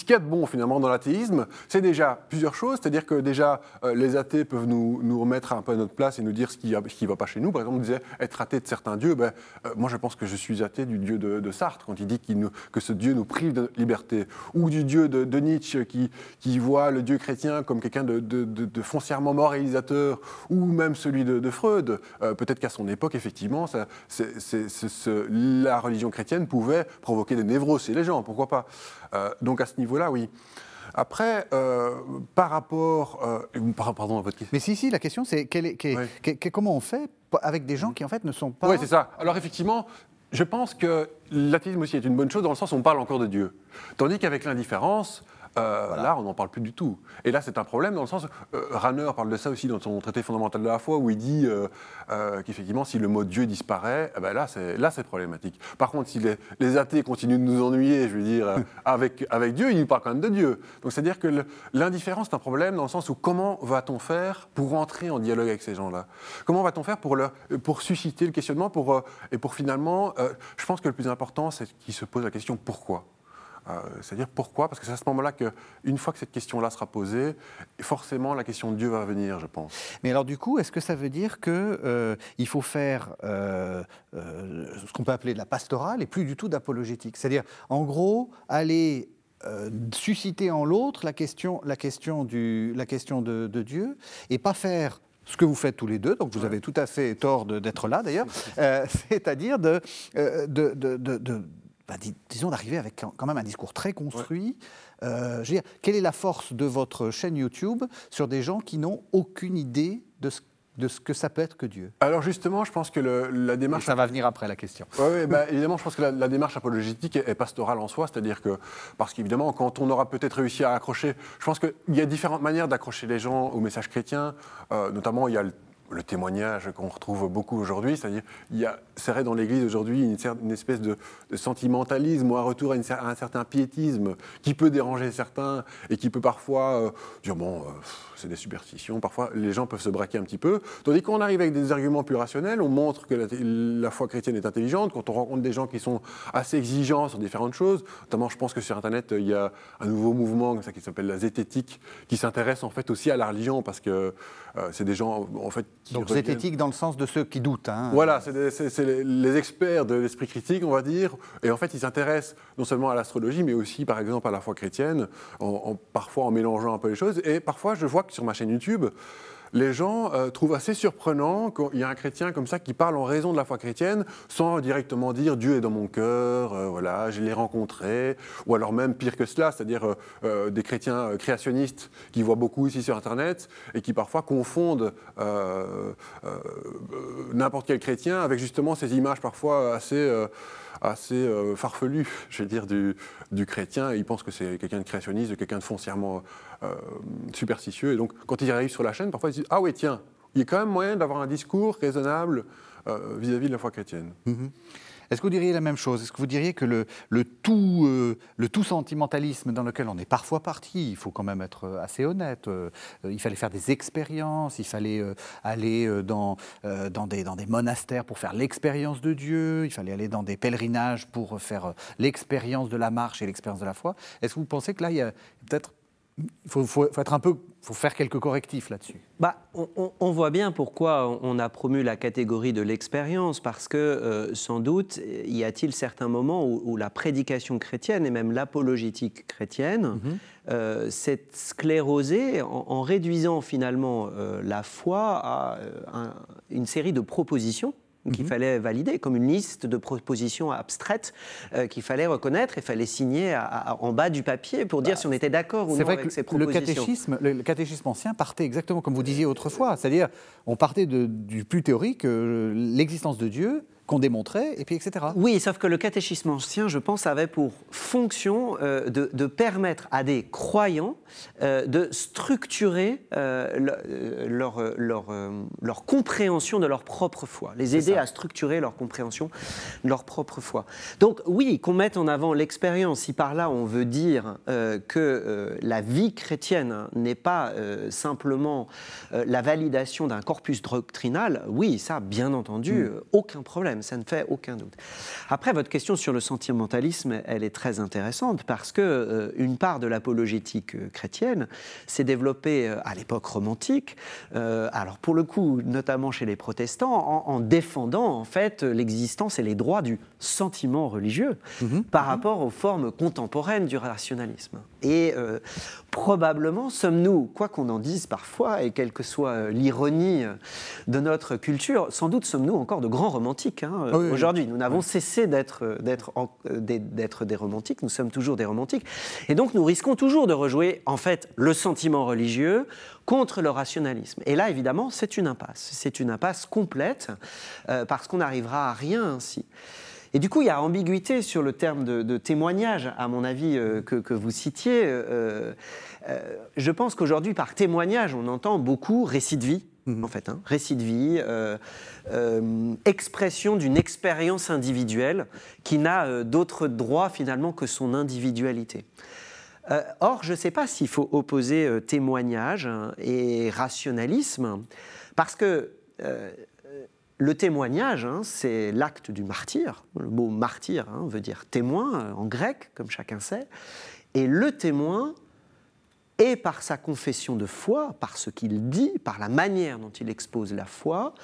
qu'il y a de bon finalement dans l'athéisme, c'est déjà plusieurs choses. C'est-à-dire que déjà, euh, les athées peuvent nous, nous remettre un peu à notre place et nous dire ce qui ne va pas chez nous. Par exemple, on disait être athée de certains dieux. Ben, euh, moi, je pense que je suis athée du dieu de, Sartre quand il dit que ce dieu nous prive de liberté. Ou du dieu de, Nietzsche qui, voit le dieu chrétien comme quelqu'un de, foncièrement moralisateur. Ou même celui de, Freud. Euh, Peut-être qu'à son époque, effectivement, la religion chrétienne pouvait provoquer des névroses chez les gens, pourquoi pas. Euh, donc à ce niveau-là, oui. Après, euh, par rapport, euh, par- pardon à votre question. Mais si, si, la question c'est quel est- quel- quel- quel- comment on fait avec des gens qui en fait ne sont pas. Oui, c'est ça. Alors effectivement, je pense que l'athéisme aussi est une bonne chose dans le sens où on parle encore de Dieu. Tandis qu'avec l'indifférence, euh, là, on n'en parle plus du tout. Et là, c'est un problème dans le sens. Euh, Ranner parle de ça aussi dans son traité fondamental de la foi, où il dit euh, euh, qu'effectivement, si le mot Dieu disparaît, eh ben là, c'est là, c'est problématique. Par contre, si les, les athées continuent de nous ennuyer, je veux dire, avec, avec Dieu, ils parlent quand même de Dieu. Donc, c'est-à-dire que l'indifférence, c'est un problème dans le sens où comment va-t-on faire pour entrer en dialogue avec ces gens-là? Comment va-t-on faire pour, leur, pour susciter le questionnement pour, et pour finalement, je pense que le plus important, c'est qu'ils se posent la question pourquoi? C'est-à-dire pourquoi? Parce que c'est à ce moment-là qu'une fois que cette question-là sera posée, forcément la question de Dieu va venir, je pense. Mais alors du coup, est-ce que ça veut dire qu'il faut faire euh, euh, ce qu'on peut appeler de la pastorale et plus du tout d'apologétique? C'est-à-dire, en gros, aller euh, susciter en l'autre la question, la question, du, la question de, de Dieu et pas faire ce que vous faites tous les deux, donc vous avez tout à fait tort d'être là d'ailleurs, euh, c'est-à-dire de, euh, de, de- bah, dis- disons d'arriver avec quand même un discours très construit. Euh, je veux dire, quelle est la force de votre chaîne YouTube sur des gens qui n'ont aucune idée de ce, de ce que ça peut être que Dieu? Alors justement, je pense que le- la démarche... Ça va venir après la question. Oui, évidemment, je pense que la, la démarche apologétique est, est pastorale en soi, c'est-à-dire que, parce qu'évidemment, quand on aura peut-être réussi à accrocher, je pense qu'il y a différentes manières d'accrocher les gens au message chrétien, euh, notamment il y a le, le témoignage qu'on retrouve beaucoup aujourd'hui, c'est-à-dire il y a, c'est dans l'Église aujourd'hui une, espèce de, sentimentalisme ou un retour à, un certain piétisme qui peut déranger certains et qui peut parfois euh, dire bon, euh, c'est des superstitions, parfois les gens peuvent se braquer un petit peu, tandis qu'on arrive avec des arguments plus rationnels, on montre que la, foi chrétienne est intelligente, quand on rencontre des gens qui sont assez exigeants sur différentes choses, notamment je pense que sur Internet il y a un nouveau mouvement qui s'appelle la zététique, qui s'intéresse en fait aussi à la religion parce que euh, c'est des gens en fait qui Donc reviennent- zététique dans le sens de ceux qui doutent. hein. voilà, c'est les, les experts de l'esprit critique, on va dire. Et en fait, ils s'intéressent non seulement à l'astrologie, mais aussi, par exemple, à la foi chrétienne, en, en- parfois en mélangeant un peu les choses. Et parfois, je vois que sur ma chaîne YouTube, les gens euh, trouvent assez surprenant qu'il y a un chrétien comme ça qui parle en raison de la foi chrétienne sans directement dire Dieu est dans mon cœur, euh, voilà, je l'ai rencontré, ou alors même pire que cela, c'est-à-dire euh, des chrétiens créationnistes qui voient beaucoup ici sur Internet et qui parfois confondent n'importe quel chrétien avec justement ces images parfois assez assez euh, farfelu, je vais dire, du, chrétien. Il pense que c'est quelqu'un de créationniste, quelqu'un de foncièrement euh, superstitieux. Et donc, quand il arrive sur la chaîne, parfois, ils disent Ah oui, tiens, il y a quand même moyen d'avoir un discours raisonnable euh, vis-à-vis de la foi chrétienne. Mm-hmm. Est-ce que vous diriez la même chose? Est-ce que vous diriez que le, tout, euh, le tout sentimentalisme dans lequel on est parfois parti, il faut quand même être euh, assez honnête, euh, il fallait faire des expériences, il fallait aller dans, des, dans des monastères pour faire l'expérience de Dieu, il fallait aller dans des pèlerinages pour faire l'expérience de la marche et l'expérience de la foi? Est-ce que vous pensez que là, il y a peut-être il faut, être un peu, faut faire quelques correctifs là-dessus. Bah, on, voit bien pourquoi on a promu la catégorie de l'expérience, parce que euh, sans doute y a-t-il certains moments où, la prédication chrétienne et même l'apologétique chrétienne mhm. euh, s'est sclérosée en, réduisant finalement euh, la foi à une série de propositions qu'il mhm. fallait valider, comme une liste de propositions abstraites euh, qu'il fallait reconnaître et fallait signer en bas du papier pour dire bah, si on était d'accord ou non avec ces propositions. Le catéchisme, le, catéchisme ancien partait exactement comme vous disiez autrefois, c'est-à-dire on partait du plus théorique, euh, l'existence de Dieu, qu'on démontrait, et puis etc. Oui, sauf que le catéchisme ancien, je pense, avait pour fonction euh, de, permettre à des croyants euh, de structurer euh, leur, leur, leur, compréhension de leur propre foi, les aider à structurer leur compréhension de leur propre foi. Donc oui, qu'on mette en avant l'expérience, si par là on veut dire que la vie chrétienne n'est pas simplement la validation d'un corpus doctrinal, oui, ça, bien entendu, mm. aucun problème ça ne fait aucun doute. Après, votre question sur le sentimentalisme, elle est très intéressante parce que euh, une part de l'apologétique euh, chrétienne s'est développée euh, à l'époque romantique, alors pour le coup, notamment chez les protestants, en, défendant en fait l'existence et les droits du sentiment religieux mhm. par mhm. rapport aux formes contemporaines du rationalisme. Et probablement sommes-nous, quoi qu'on en dise parfois, et quelle que soit l'ironie de notre culture, sans doute sommes-nous encore de grands romantiques. Hein, ah aujourd'hui. Nous n'avons cessé d'être des romantiques, nous sommes toujours des romantiques. Et donc nous risquons toujours de rejouer en fait le sentiment religieux contre le rationalisme. Et là, évidemment, c'est une impasse. C'est une impasse complète euh, parce qu'on n'arrivera à rien ainsi. Et du coup, il y a ambiguïté sur le terme de, témoignage, à mon avis, euh, que, vous citiez. Euh, je pense qu'aujourd'hui, par témoignage, on entend beaucoup récit de vie, en fait, hein. récit de vie, euh, euh, expression d'une expérience individuelle qui n'a euh, d'autre droit finalement que son individualité. or, je ne sais pas s'il faut opposer témoignage hein, et rationalisme, parce que le témoignage, hein, c'est l'acte du martyr. Le mot martyr veut dire témoin en grec, comme chacun sait. Et le témoin, et par sa confession de foi, par ce qu'il dit, par la manière dont il expose la foi,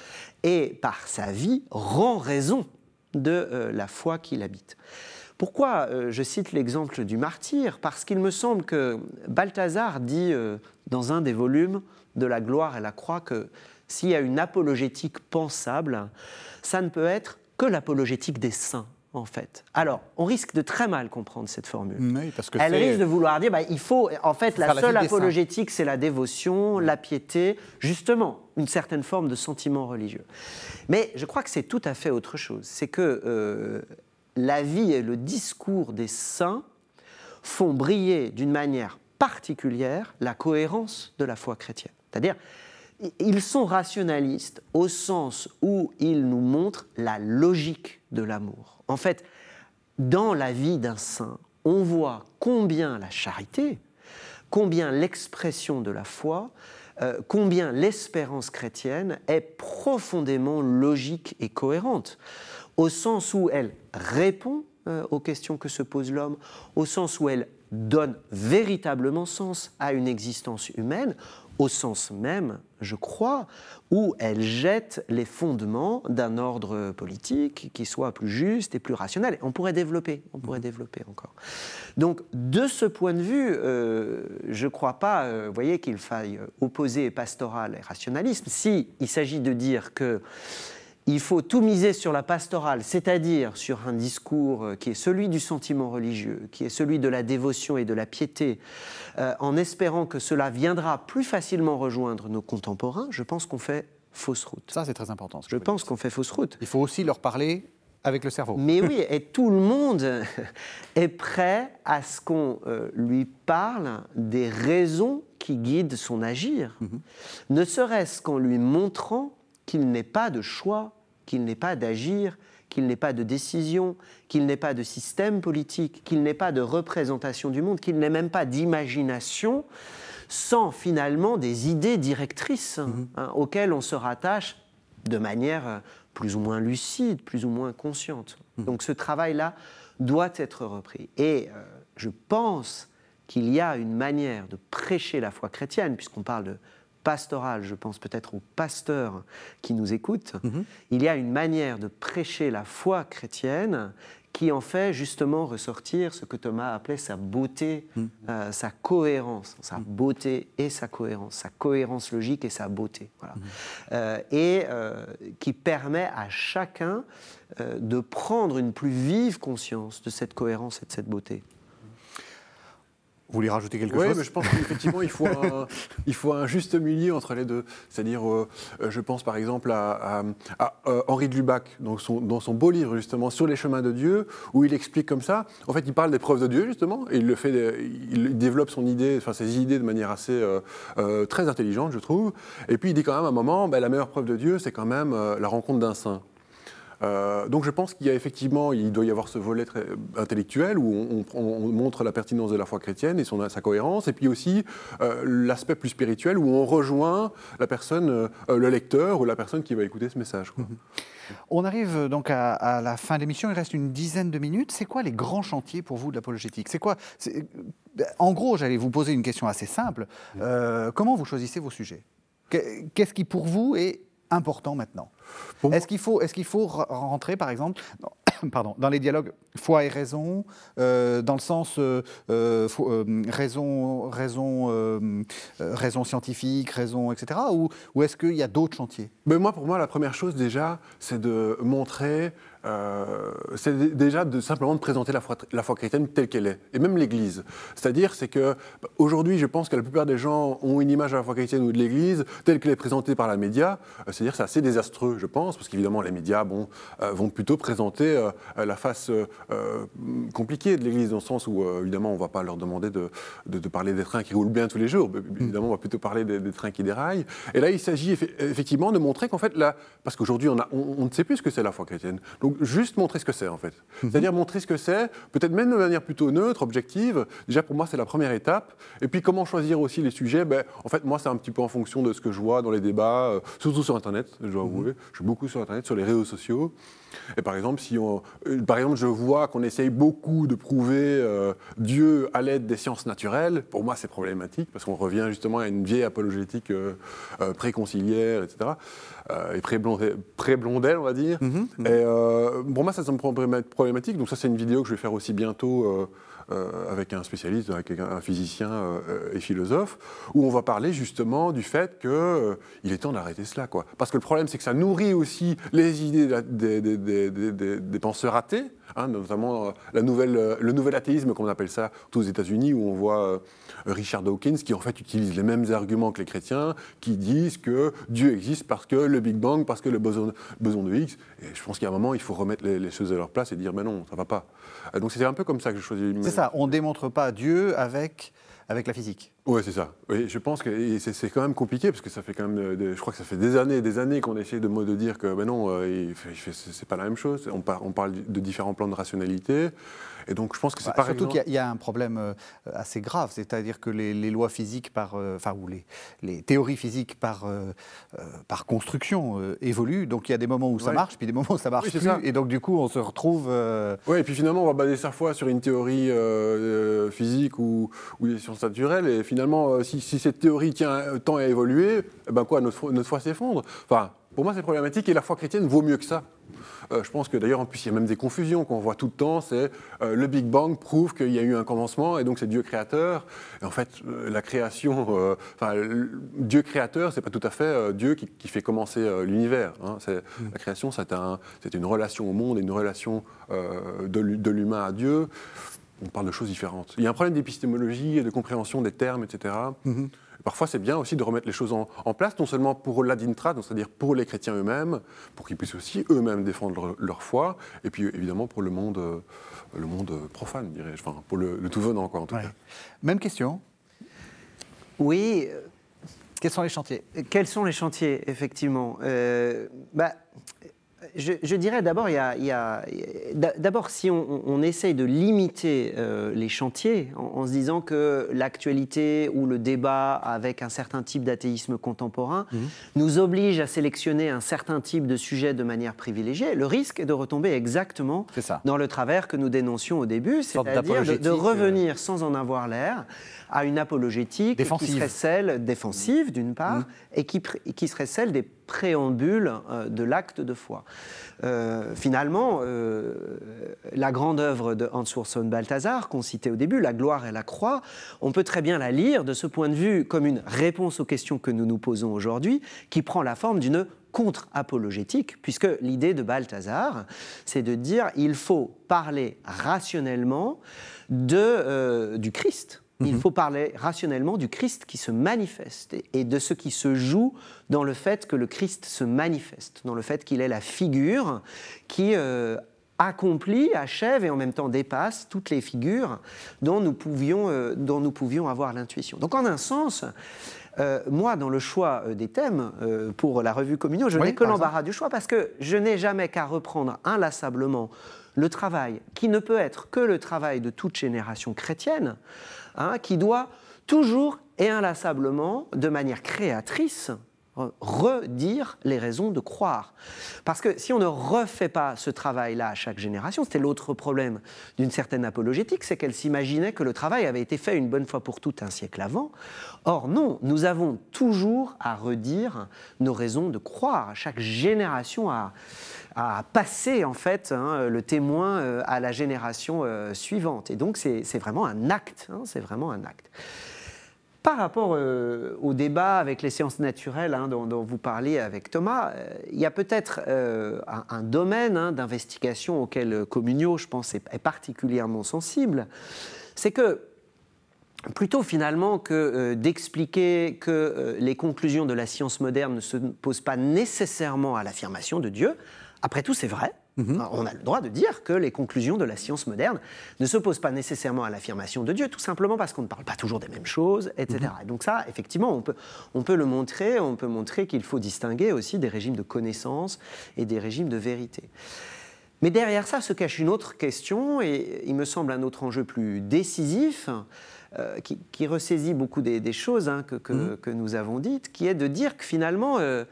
et par sa vie, rend raison de euh, la foi qu'il habite. Pourquoi euh, je cite l'exemple du martyr? Parce qu'il me semble que Balthazar dit euh, dans un des volumes de la gloire et la croix que s'il y a une apologétique pensable, ça ne peut être que l'apologétique des saints en fait. Alors, on risque de très mal comprendre cette formule. parce que Elle risque de vouloir dire, bah, il faut, en fait, la seule apologétique, c'est la dévotion, la piété, justement, une certaine forme de sentiment religieux. Mais je crois que c'est tout à fait autre chose. C'est que euh, la vie et le discours des saints font briller d'une manière particulière la cohérence de la foi chrétienne. C'est-à-dire, ils sont rationalistes au sens où ils nous montrent la logique de l'amour. En fait, dans la vie d'un saint, on voit combien la charité, combien l'expression de la foi, euh, combien l'espérance chrétienne est profondément logique et cohérente, au sens où elle répond euh, aux questions que se pose l'homme, au sens où elle donne véritablement sens à une existence humaine, au sens même, je crois, où elle jette les fondements d'un ordre politique qui soit plus juste et plus rationnel. On pourrait développer, on pourrait développer encore. Donc, de ce point de vue, euh, je ne crois pas, euh, voyez, qu'il faille opposer pastoral et rationalisme. Si il s'agit de dire que il faut tout miser sur la pastorale, c'est-à-dire sur un discours euh, qui est celui du sentiment religieux, qui est celui de la dévotion et de la piété, euh, en espérant que cela viendra plus facilement rejoindre nos contemporains, je pense qu'on fait fausse route. Ça, c'est très important. Je pense qu'on fait fausse route. Il faut aussi leur parler avec le cerveau. Mais oui, et tout le monde est prêt à ce qu'on euh, lui parle des raisons qui guident son agir, mhm. ne serait-ce qu'en lui montrant qu'il n'ait pas de choix, qu'il n'ait pas d'agir, qu'il n'ait pas de décision, qu'il n'ait pas de système politique, qu'il n'ait pas de représentation du monde, qu'il n'ait même pas d'imagination, sans finalement des idées directrices mhm. hein, auxquelles on se rattache de manière euh, plus ou moins lucide, plus ou moins consciente. Mhm. Donc ce travail-là doit être repris. Et euh, je pense qu'il y a une manière de prêcher la foi chrétienne, puisqu'on parle de pastorale, je pense peut-être aux pasteurs qui nous écoutent, mhm. il y a une manière de prêcher la foi chrétienne qui en fait justement ressortir ce que Thomas appelait sa beauté, mhm. euh, sa cohérence, sa mhm. beauté et sa cohérence, sa cohérence logique et sa beauté. Euh, et euh, qui permet à chacun de prendre une plus vive conscience de cette cohérence et de cette beauté. Vous voulez rajouter quelque chose Oui, mais je pense qu'effectivement, il, faut un, il faut un juste milieu entre les deux. C'est-à-dire, euh, je pense par exemple à, euh, Henri de Lubac, dans son, dans son, beau livre justement sur les chemins de Dieu, où il explique comme ça. En fait, il parle des preuves de Dieu justement, et il le fait, il développe son idée, enfin ses idées de manière assez euh, très intelligente, je trouve. Et puis il dit quand même à un moment, ben, la meilleure preuve de Dieu, c'est quand même la rencontre d'un saint. Euh, donc je pense qu'il y a effectivement, il doit y avoir ce volet très intellectuel où on, montre la pertinence de la foi chrétienne et son, sa cohérence, et puis aussi euh, l'aspect plus spirituel où on rejoint la personne, euh, le lecteur ou la personne qui va écouter ce message. Mhm. On arrive donc à, la fin de l'émission, il reste une dizaine de minutes. C'est quoi les grands chantiers pour vous de l'apologétique? C'est quoi En gros, j'allais vous poser une question assez simple. comment vous choisissez vos sujets? Qu'est-ce qui pour vous est important maintenant. Est-ce qu'il faut, est qu'il faut rentrer, par exemple, dans, pardon, dans les dialogues foi et raison, euh, dans le sens euh, euh, raison, raison, raison scientifique, raison, etc., ou, ou est-ce qu'il y a d'autres chantiers? Mais moi, Pour moi, la première chose déjà, c'est de montrer euh, c'est déjà de simplement de présenter la foi, la foi chrétienne telle qu'elle est, et même l'Église. C'est-à-dire, c'est que aujourd'hui, je pense que la plupart des gens ont une image de la foi chrétienne ou de l'Église telle qu'elle est présentée par la média. Euh, c'est-à-dire, c'est assez désastreux, je pense, parce qu'évidemment, les médias, bon, euh, vont plutôt présenter la face compliquée de l'Église, dans le sens où, évidemment, on ne va pas leur demander de, de, parler des trains qui roulent bien tous les jours. Évidemment, on va plutôt parler des, trains qui déraillent. Et là, il s'agit effectivement de montrer qu'en fait, là, parce qu'aujourd'hui, on, on, on, ne sait plus ce que c'est la foi chrétienne. Donc, juste montrer ce que c'est en fait. Mhm. C'est-à-dire montrer ce que c'est, peut-être même de manière plutôt neutre, objective. Déjà pour moi c'est la première étape. Et puis comment choisir aussi les sujets? Ben, En fait moi c'est un petit peu en fonction de ce que je vois dans les débats, euh, surtout sur Internet, je dois mhm. avouer. Je suis beaucoup sur Internet, sur les réseaux sociaux. Et par exemple, si on, euh, par exemple, je vois qu'on essaye beaucoup de prouver euh, Dieu à l'aide des sciences naturelles, pour moi c'est problématique parce qu'on revient justement à une vieille apologétique préconciliaire, etc. et pré-blondelle, on va dire. Mhm. Et pour moi, ça, ça me prend problématique. Donc ça, c'est une vidéo que je vais faire aussi bientôt euh, euh, avec un spécialiste, avec un physicien euh, et philosophe, où on va parler justement du fait qu'il est temps d'arrêter cela. Quoi. Parce que le problème, c'est que ça nourrit aussi les idées des, des penseurs athées, Hein, notamment euh, la nouvelle, euh, le nouvel athéisme, comme on appelle ça, aux États-Unis, où on voit euh, Richard Dawkins qui en fait utilise les mêmes arguments que les chrétiens, qui disent que Dieu existe parce que le Big Bang, parce que le boson, de Higgs. Et je pense qu'à un moment, il faut remettre les, choses à leur place et dire, mais non, ça va pas. Donc c'était un peu comme ça que je choisis. C'est ça, on démontre pas Dieu avec avec la physique. Oui, c'est ça. Oui, je pense que c'est quand même compliqué parce que ça fait quand même, je crois que ça fait des années et des années qu'on essaie de, de dire que ben non, euh, c'est pas la même chose. On, on parle de différents plans de rationalité. Et donc je pense que c'est bah, Surtout qu'il y, a un problème euh, assez grave, c'est-à-dire que les, lois physiques par, euh, enfin ou les, les, théories physiques par, par construction évoluent. Donc il y a des moments où ça marche, puis des moments où ça marche plus. Et donc du coup on se retrouve. Oui, et puis finalement on va baser sa foi sur une théorie physique ou, ou des sciences naturelles. Et finalement, si, cette théorie tient tant à évoluer, eh ben quoi, notre, foi s'effondre. Enfin, pour moi, c'est problématique et la foi chrétienne vaut mieux que ça. Euh, je pense que d'ailleurs, en plus, il y a même des confusions qu'on voit tout le temps. C'est euh, le Big Bang prouve qu'il y a eu un commencement et donc c'est Dieu créateur. En fait, euh, la création, Dieu créateur, c'est pas tout à fait Dieu qui, fait commencer l'univers. Hein. La création, c'est un, une relation au monde et une relation de l'humain à Dieu on parle de choses différentes. Il y a un problème d'épistémologie et de compréhension des termes, etc. Parfois, c'est bien aussi de remettre les choses en, place, non seulement pour l'adintra, c'est-à-dire pour les chrétiens eux-mêmes, pour qu'ils puissent aussi eux-mêmes défendre leur, foi, et puis évidemment pour le monde, euh, le monde profane, dirais-je, enfin, pour le, tout venant, quoi, en tout cas. Même question? Oui. Quels sont les chantiers? Quels sont les chantiers, effectivement? Euh, bah, je, dirais d'abord, il y a, d'abord si on, essaye de limiter euh, les chantiers en, se disant que l'actualité ou le débat avec un certain type d'athéisme contemporain mhm. nous oblige à sélectionner un certain type de sujet de manière privilégiée, le risque est de retomber exactement dans le travers que nous dénoncions au début, c'est-à-dire de, euh. revenir sans en avoir l'air à une apologétique qui serait celle défensive d'une part mhm. et qui, qui serait celle des préambule euh, de l'acte de foi. Euh, finalement, euh, la grande œuvre de Hans Urs Balthasar, qu'on citait au début, La gloire et la croix, on peut très bien la lire de ce point de vue comme une réponse aux questions que nous nous posons aujourd'hui, qui prend la forme d'une contre-apologétique, puisque l'idée de Balthasar, c'est de dire il faut parler rationnellement de, du Christ, il mhm. faut parler rationnellement du Christ qui se manifeste et de ce qui se joue dans le fait que le Christ se manifeste, dans le fait qu'il est la figure qui euh, accomplit, achève et en même temps dépasse toutes les figures dont nous pouvions, euh, dont nous pouvions avoir l'intuition. Donc en un sens, euh, moi, dans le choix des thèmes pour la revue Communion, je n'ai que l'embarras du choix parce que je n'ai jamais qu'à reprendre inlassablement le travail, qui ne peut être que le travail de toute génération chrétienne, Hein, qui doit toujours et inlassablement, de manière créatrice, redire les raisons de croire. Parce que si on ne refait pas ce travail-là à chaque génération, c'était l'autre problème d'une certaine apologétique, c'est qu'elle s'imaginait que le travail avait été fait une bonne fois pour toutes un siècle avant. Or non, nous avons toujours à redire nos raisons de croire. Chaque génération à, à passer en fait hein, le témoin euh, à la génération euh, suivante. Et donc c'est vraiment un acte, hein, c'est vraiment un acte. Par rapport euh, au débat avec les sciences naturelles hein, dont, vous parliez avec Thomas, il y a peut-être un, domaine d'investigation auquel Communio, je pense, est, particulièrement sensible. C'est que plutôt finalement que d'expliquer que les conclusions de la science moderne ne se posent pas nécessairement à l'affirmation de Dieu, après tout, c'est vrai. Mhm. On a le droit de dire que les conclusions de la science moderne ne s'opposent pas nécessairement à l'affirmation de Dieu, tout simplement parce qu'on ne parle pas toujours des mêmes choses, etc. Mhm. Et donc ça, effectivement, on peut, on peut le montrer, on peut montrer qu'il faut distinguer aussi des régimes de connaissance et des régimes de vérité. Mais derrière ça se cache une autre question, et il me semble un autre enjeu plus décisif, euh, qui, ressaisit beaucoup des, choses hein, que, mhm. que, nous avons dites, qui est de dire que finalement, euh,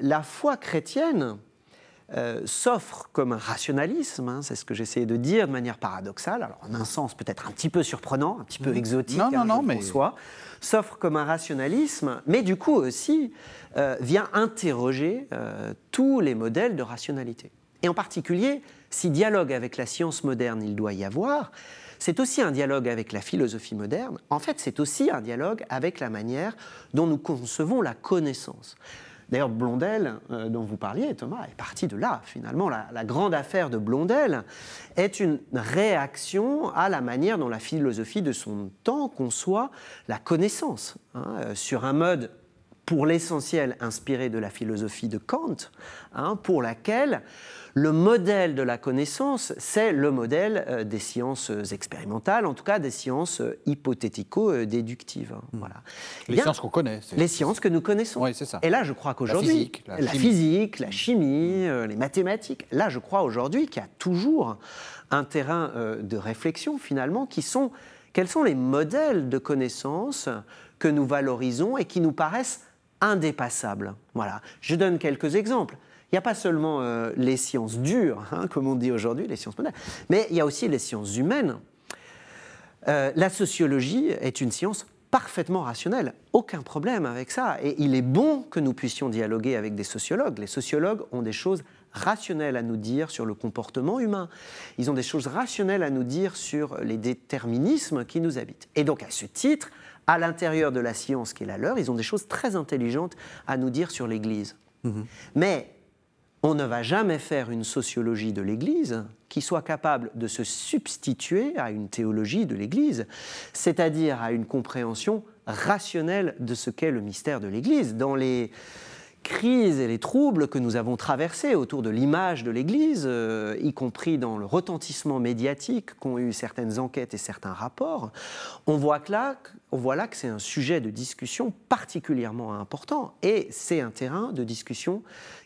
la foi chrétienne, euh, s'offre comme un rationalisme, hein, c'est ce que j'essayais de dire de manière paradoxale, alors en un sens peut-être un petit peu surprenant, un petit peu exotique, non, non, non, mais... s'offre comme un rationalisme, mais du coup aussi euh, vient interroger euh, tous les modèles de rationalité. Et en particulier, si dialogue avec la science moderne il doit y avoir, c'est aussi un dialogue avec la philosophie moderne. En fait, c'est aussi un dialogue avec la manière dont nous concevons la connaissance. D'ailleurs, Blondel, euh, dont vous parliez, Thomas, est parti de là, finalement. La, grande affaire de Blondel est une réaction à la manière dont la philosophie de son temps conçoit la connaissance, hein, euh, sur un mode pour l'essentiel inspiré de la philosophie de Kant, hein, pour laquelle le modèle de la connaissance, c'est le modèle euh, des sciences expérimentales, en tout cas des sciences euh, hypothético-déductives. Hein, hmm. Voilà. Les sciences qu'on connaît. Les sciences que nous connaissons. Oui, c'est ça. Et là, je crois qu'aujourd'hui, la, physique, la, chimie, euh, les mathématiques, là, je crois aujourd'hui qu'il y a toujours un terrain de réflexion, finalement, qui sont quels sont les modèles de connaissances que nous valorisons et qui nous paraissent indépassables. Voilà. Je donne quelques exemples. Il n'y a pas seulement euh, les sciences dures, hein, comme on dit aujourd'hui, les sciences modernes, mais il y a aussi les sciences humaines. Euh, la sociologie est une science parfaitement rationnel, aucun problème avec ça. Et il est bon que nous puissions dialoguer avec des sociologues. Les sociologues ont des choses rationnelles à nous dire sur le comportement humain. Ils ont des choses rationnelles à nous dire sur les déterminismes qui nous habitent. Et donc à ce titre, à l'intérieur de la science qui est la leur, ils ont des choses très intelligentes à nous dire sur l'Église. Mais on ne va jamais faire une sociologie de l'Église qui soit capable de se substituer à une théologie de l'Église, c'est-à-dire à une compréhension rationnelle de ce qu'est le mystère de l'Église. Dans les crises et les troubles que nous avons traversés autour de l'image de l'Église, euh, y compris dans le retentissement médiatique qu'ont eu certaines enquêtes et certains rapports, on voit que là, on voit là que c'est un sujet de discussion particulièrement important et c'est un terrain de discussion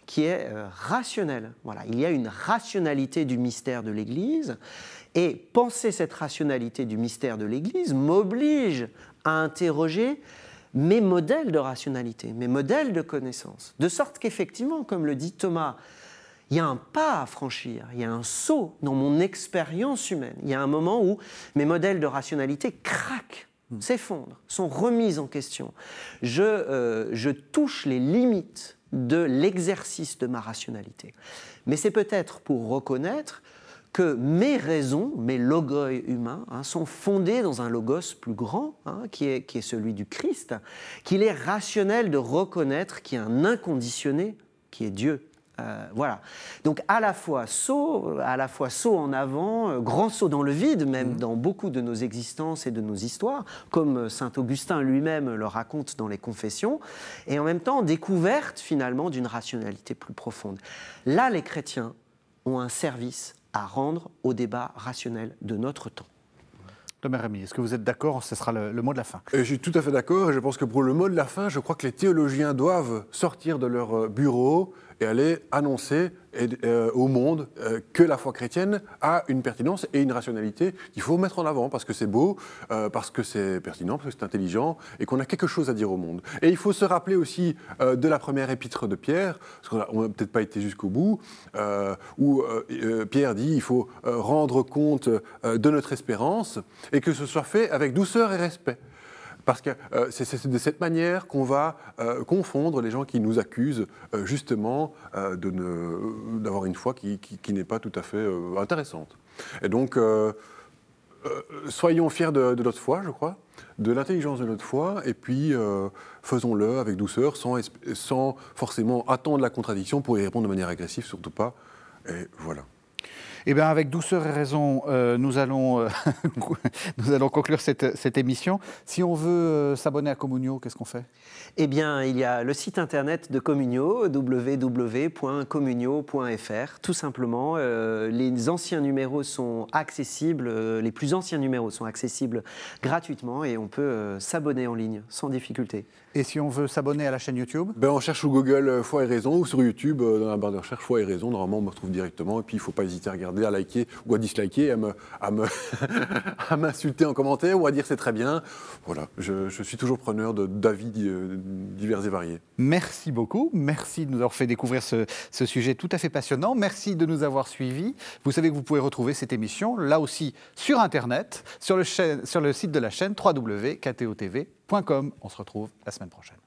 qui est euh, rationnel. Voilà, il y a une rationalité du mystère de l'Église et penser cette rationalité du mystère de l'Église m'oblige à interroger mes modèles de rationalité, mes modèles de connaissance. De sorte qu'effectivement, comme le dit Thomas, il y a un pas à franchir, il y a un saut dans mon expérience humaine. Il y a un moment où mes modèles de rationalité craquent, hmm. s'effondrent, sont remis en question. Je, euh, je touche les limites de l'exercice de ma rationalité. Mais c'est peut-être pour reconnaître que mes raisons, mes logoi humains, hein, sont fondés dans un logos plus grand, hein, qui, est, qui est celui du Christ, qu'il est rationnel de reconnaître qu'il y a un inconditionné qui est Dieu. Euh, voilà. Donc à la fois saut, à la fois saut en avant, euh, grand saut dans le vide, même mmh. dans beaucoup de nos existences et de nos histoires, comme euh, saint Augustin lui-même le raconte dans les Confessions, et en même temps découverte finalement d'une rationalité plus profonde. Là, les chrétiens ont un service à rendre au débat rationnel de notre temps. Thomas Rémy, est-ce que vous êtes d'accord? Ce sera le, mot de la fin. je suis tout à fait d'accord et je pense que pour le mot de la fin, je crois que les théologiens doivent sortir de leur euh, bureau et aller annoncer euh, au monde euh, que la foi chrétienne a une pertinence et une rationalité qu'il faut mettre en avant parce que c'est beau, parce que c'est pertinent, parce que c'est intelligent et qu'on a quelque chose à dire au monde. Et il faut se rappeler aussi de la première épître de Pierre, parce qu'on n'a peut-être pas été jusqu'au bout, où Pierre dit il faut rendre compte de notre espérance et que ce soit fait avec douceur et respect. Parce que euh, c'est de cette manière qu'on va euh, confondre les gens qui nous accusent euh, justement d'avoir une foi qui, n'est pas tout à fait intéressante. Et donc, soyons fiers de, notre foi, je crois, de l'intelligence de notre foi, et puis faisons-le avec douceur, sans, sans forcément attendre la contradiction pour y répondre de manière agressive, surtout pas. Et voilà. Eh bien, avec douceur et raison, euh, nous, allons, euh, nous allons conclure cette, cette, émission. Si on veut euh, s'abonner à Communio, qu'est-ce qu'on fait? Eh bien, il y a le site internet de Communio, www.communio.fr. Tout simplement, les anciens numéros sont accessibles, les plus anciens numéros sont accessibles gratuitement et on peut s'abonner en ligne sans difficulté. Et si on veut s'abonner à la chaîne YouTube? Ben, On cherche sur Google Foi et Raison ou sur YouTube, dans la barre de recherche Foi et Raison. Normalement, on me retrouve directement. Et puis, il ne faut pas hésiter à regarder à liker ou à disliker, à m'insulter en commentaire ou à dire c'est très bien. Voilà, je, suis toujours preneur d'avis euh, divers et variés. Merci beaucoup. Merci de nous avoir fait découvrir ce, sujet tout à fait passionnant. Merci de nous avoir suivis. Vous savez que vous pouvez retrouver cette émission là aussi sur Internet, sur le, sur le site de la chaîne www.ktotv.com. On se retrouve la semaine prochaine.